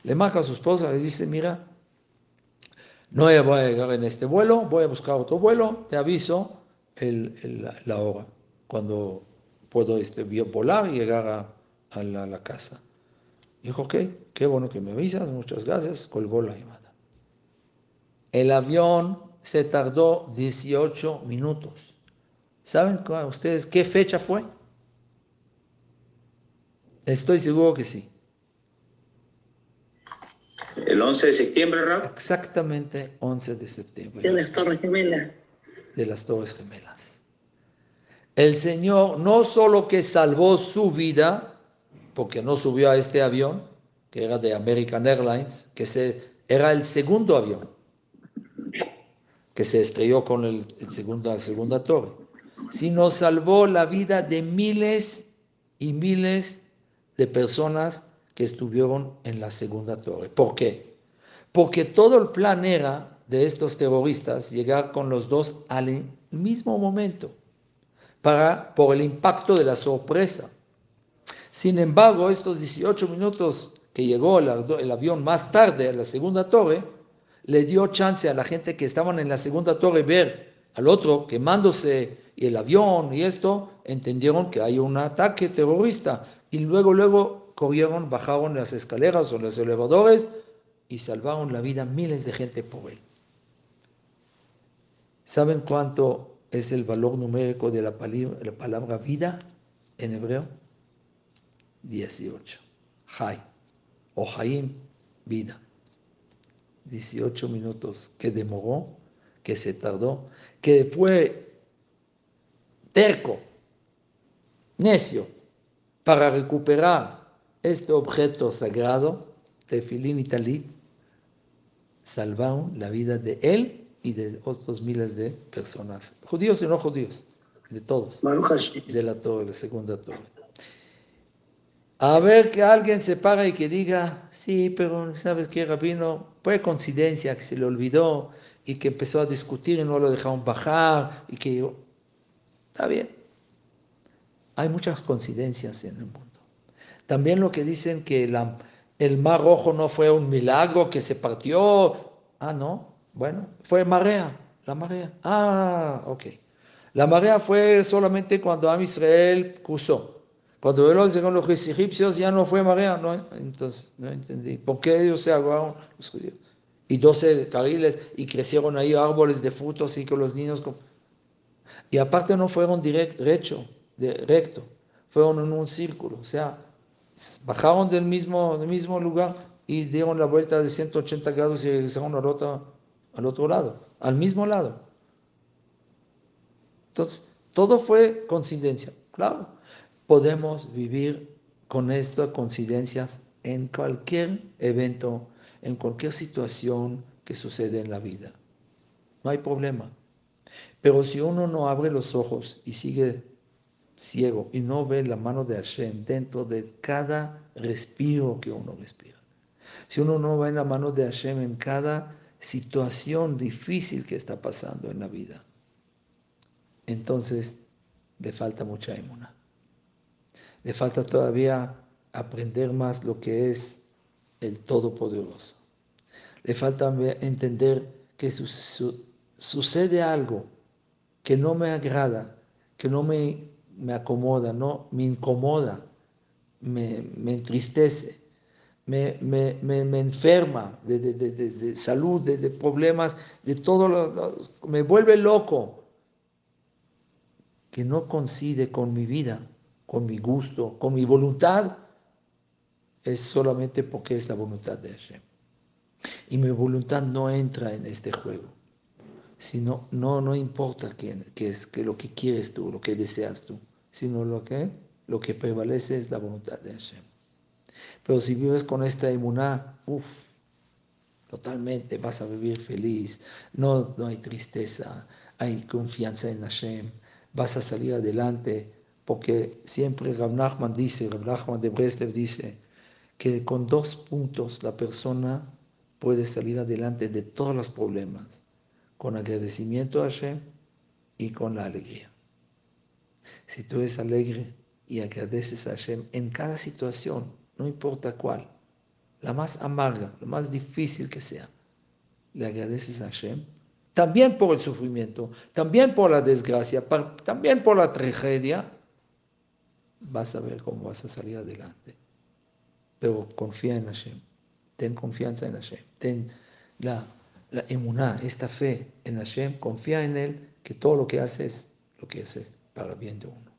Le marca a su esposa, le dice, mira, no voy a llegar en este vuelo, voy a buscar otro vuelo, te aviso la hora, cuando puedo este, volar y llegar a, la, la, casa. Dijo, ok, qué bueno que me avisas, muchas gracias, colgó la llamada. El avión se tardó 18 minutos. ¿Saben ustedes qué fecha fue? Estoy seguro que sí. ¿El 11 de septiembre, Rab? Exactamente 11 de septiembre. De las Torres Gemelas. De las Torres Gemelas. El Señor no solo que salvó su vida, porque no subió a este avión, que era de American Airlines, que se, era el segundo avión que se estrelló con el, la segunda torre, sino salvó la vida de miles y miles de personas que estuvieron en la segunda torre. ¿Por qué? Porque todo el plan era de estos terroristas llegar con los dos al mismo momento, para, por el impacto de la sorpresa. Sin embargo, estos 18 minutos que llegó el, avión más tarde a la segunda torre, le dio chance a la gente que estaban en la segunda torre ver al otro quemándose y el avión y esto, entendieron que hay un ataque terrorista y luego, luego corrieron, bajaron las escaleras o los elevadores y salvaron la vida a miles de gente por él. ¿Saben cuánto es el valor numérico de la palabra, la palabra vida en hebreo? 18. Hay o Haim, vida. 18 minutos que demoró, que se tardó, que fue terco, necio, para recuperar este objeto sagrado, tefilín y talit, salvaron la vida de él y de otros miles de personas, judíos y no judíos, de todos, de la torre, la segunda torre. A ver que alguien se paga y que diga, sí, pero ¿sabes qué, Rabino? Fue coincidencia que se le olvidó y que empezó a discutir y no lo dejaron bajar y que yo... Está bien. Hay muchas coincidencias en el mundo. También lo que dicen que el mar rojo no fue un milagro que se partió. Ah, no. Bueno, fue marea, la marea. Ah, ok. La marea fue solamente cuando Am Israel cruzó. Cuando llegaron los egipcios ya no fue marea, ¿no? entonces no entendí. ¿Por qué ellos se agarraron los judíos? Y 12 carriles y crecieron ahí árboles de frutos y con los niños... Y aparte no fueron directo, recto, recto, fueron en un círculo, o sea, bajaron del mismo, del mismo lugar y dieron la vuelta de 180 grados y regresaron al otro, al otro lado, al mismo lado. Entonces, todo fue coincidencia. Claro, podemos vivir con estas coincidencias en cualquier evento, en cualquier situación que sucede en la vida. No hay problema. Pero si uno no abre los ojos y sigue ciego y no ve la mano de Hashem dentro de cada respiro que uno respira, si uno no ve la mano de Hashem en cada situación difícil que está pasando en la vida, entonces le falta mucha emuna. Le falta todavía aprender más lo que es el Todopoderoso. Le falta entender que sucede algo que no me agrada, que no me, me acomoda, no me incomoda, me, me entristece, me, me, me enferma de, de, de, de, salud, de, problemas, de todo, lo, me vuelve loco, que no coincide con mi vida, con mi gusto, con mi voluntad, es solamente porque es la voluntad de Hashem. Y mi voluntad no entra en este juego. Sino, no, no importa qué, es que lo que quieres tú, lo que deseas tú, sino lo que, lo que prevalece es la voluntad de Hashem. Pero si vives con esta emuná, uff, totalmente vas a vivir feliz, no, no hay tristeza, hay confianza en Hashem, vas a salir adelante, porque siempre Rav Nachman dice, Rav Nachman de Breslev dice, que con dos puntos la persona puede salir adelante de todos los problemas, con agradecimiento a Hashem y con la alegría. Si tú eres alegre y agradeces a Hashem en cada situación, no importa cuál, la más amarga, la más difícil que sea, le agradeces a Hashem, también por el sufrimiento, también por la desgracia, también por la tragedia, vas a ver cómo vas a salir adelante pero confía en Hashem. Ten confianza en Hashem. Ten la, la emuná, esta fe en Hashem. Confía en Él, que todo lo que hace es lo que hace para bien de uno.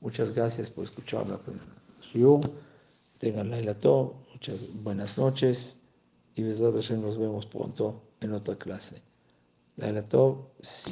Muchas gracias por escuchar la Tengan la todo. Muchas buenas noches. Y Hashem nos vemos pronto en otra clase. La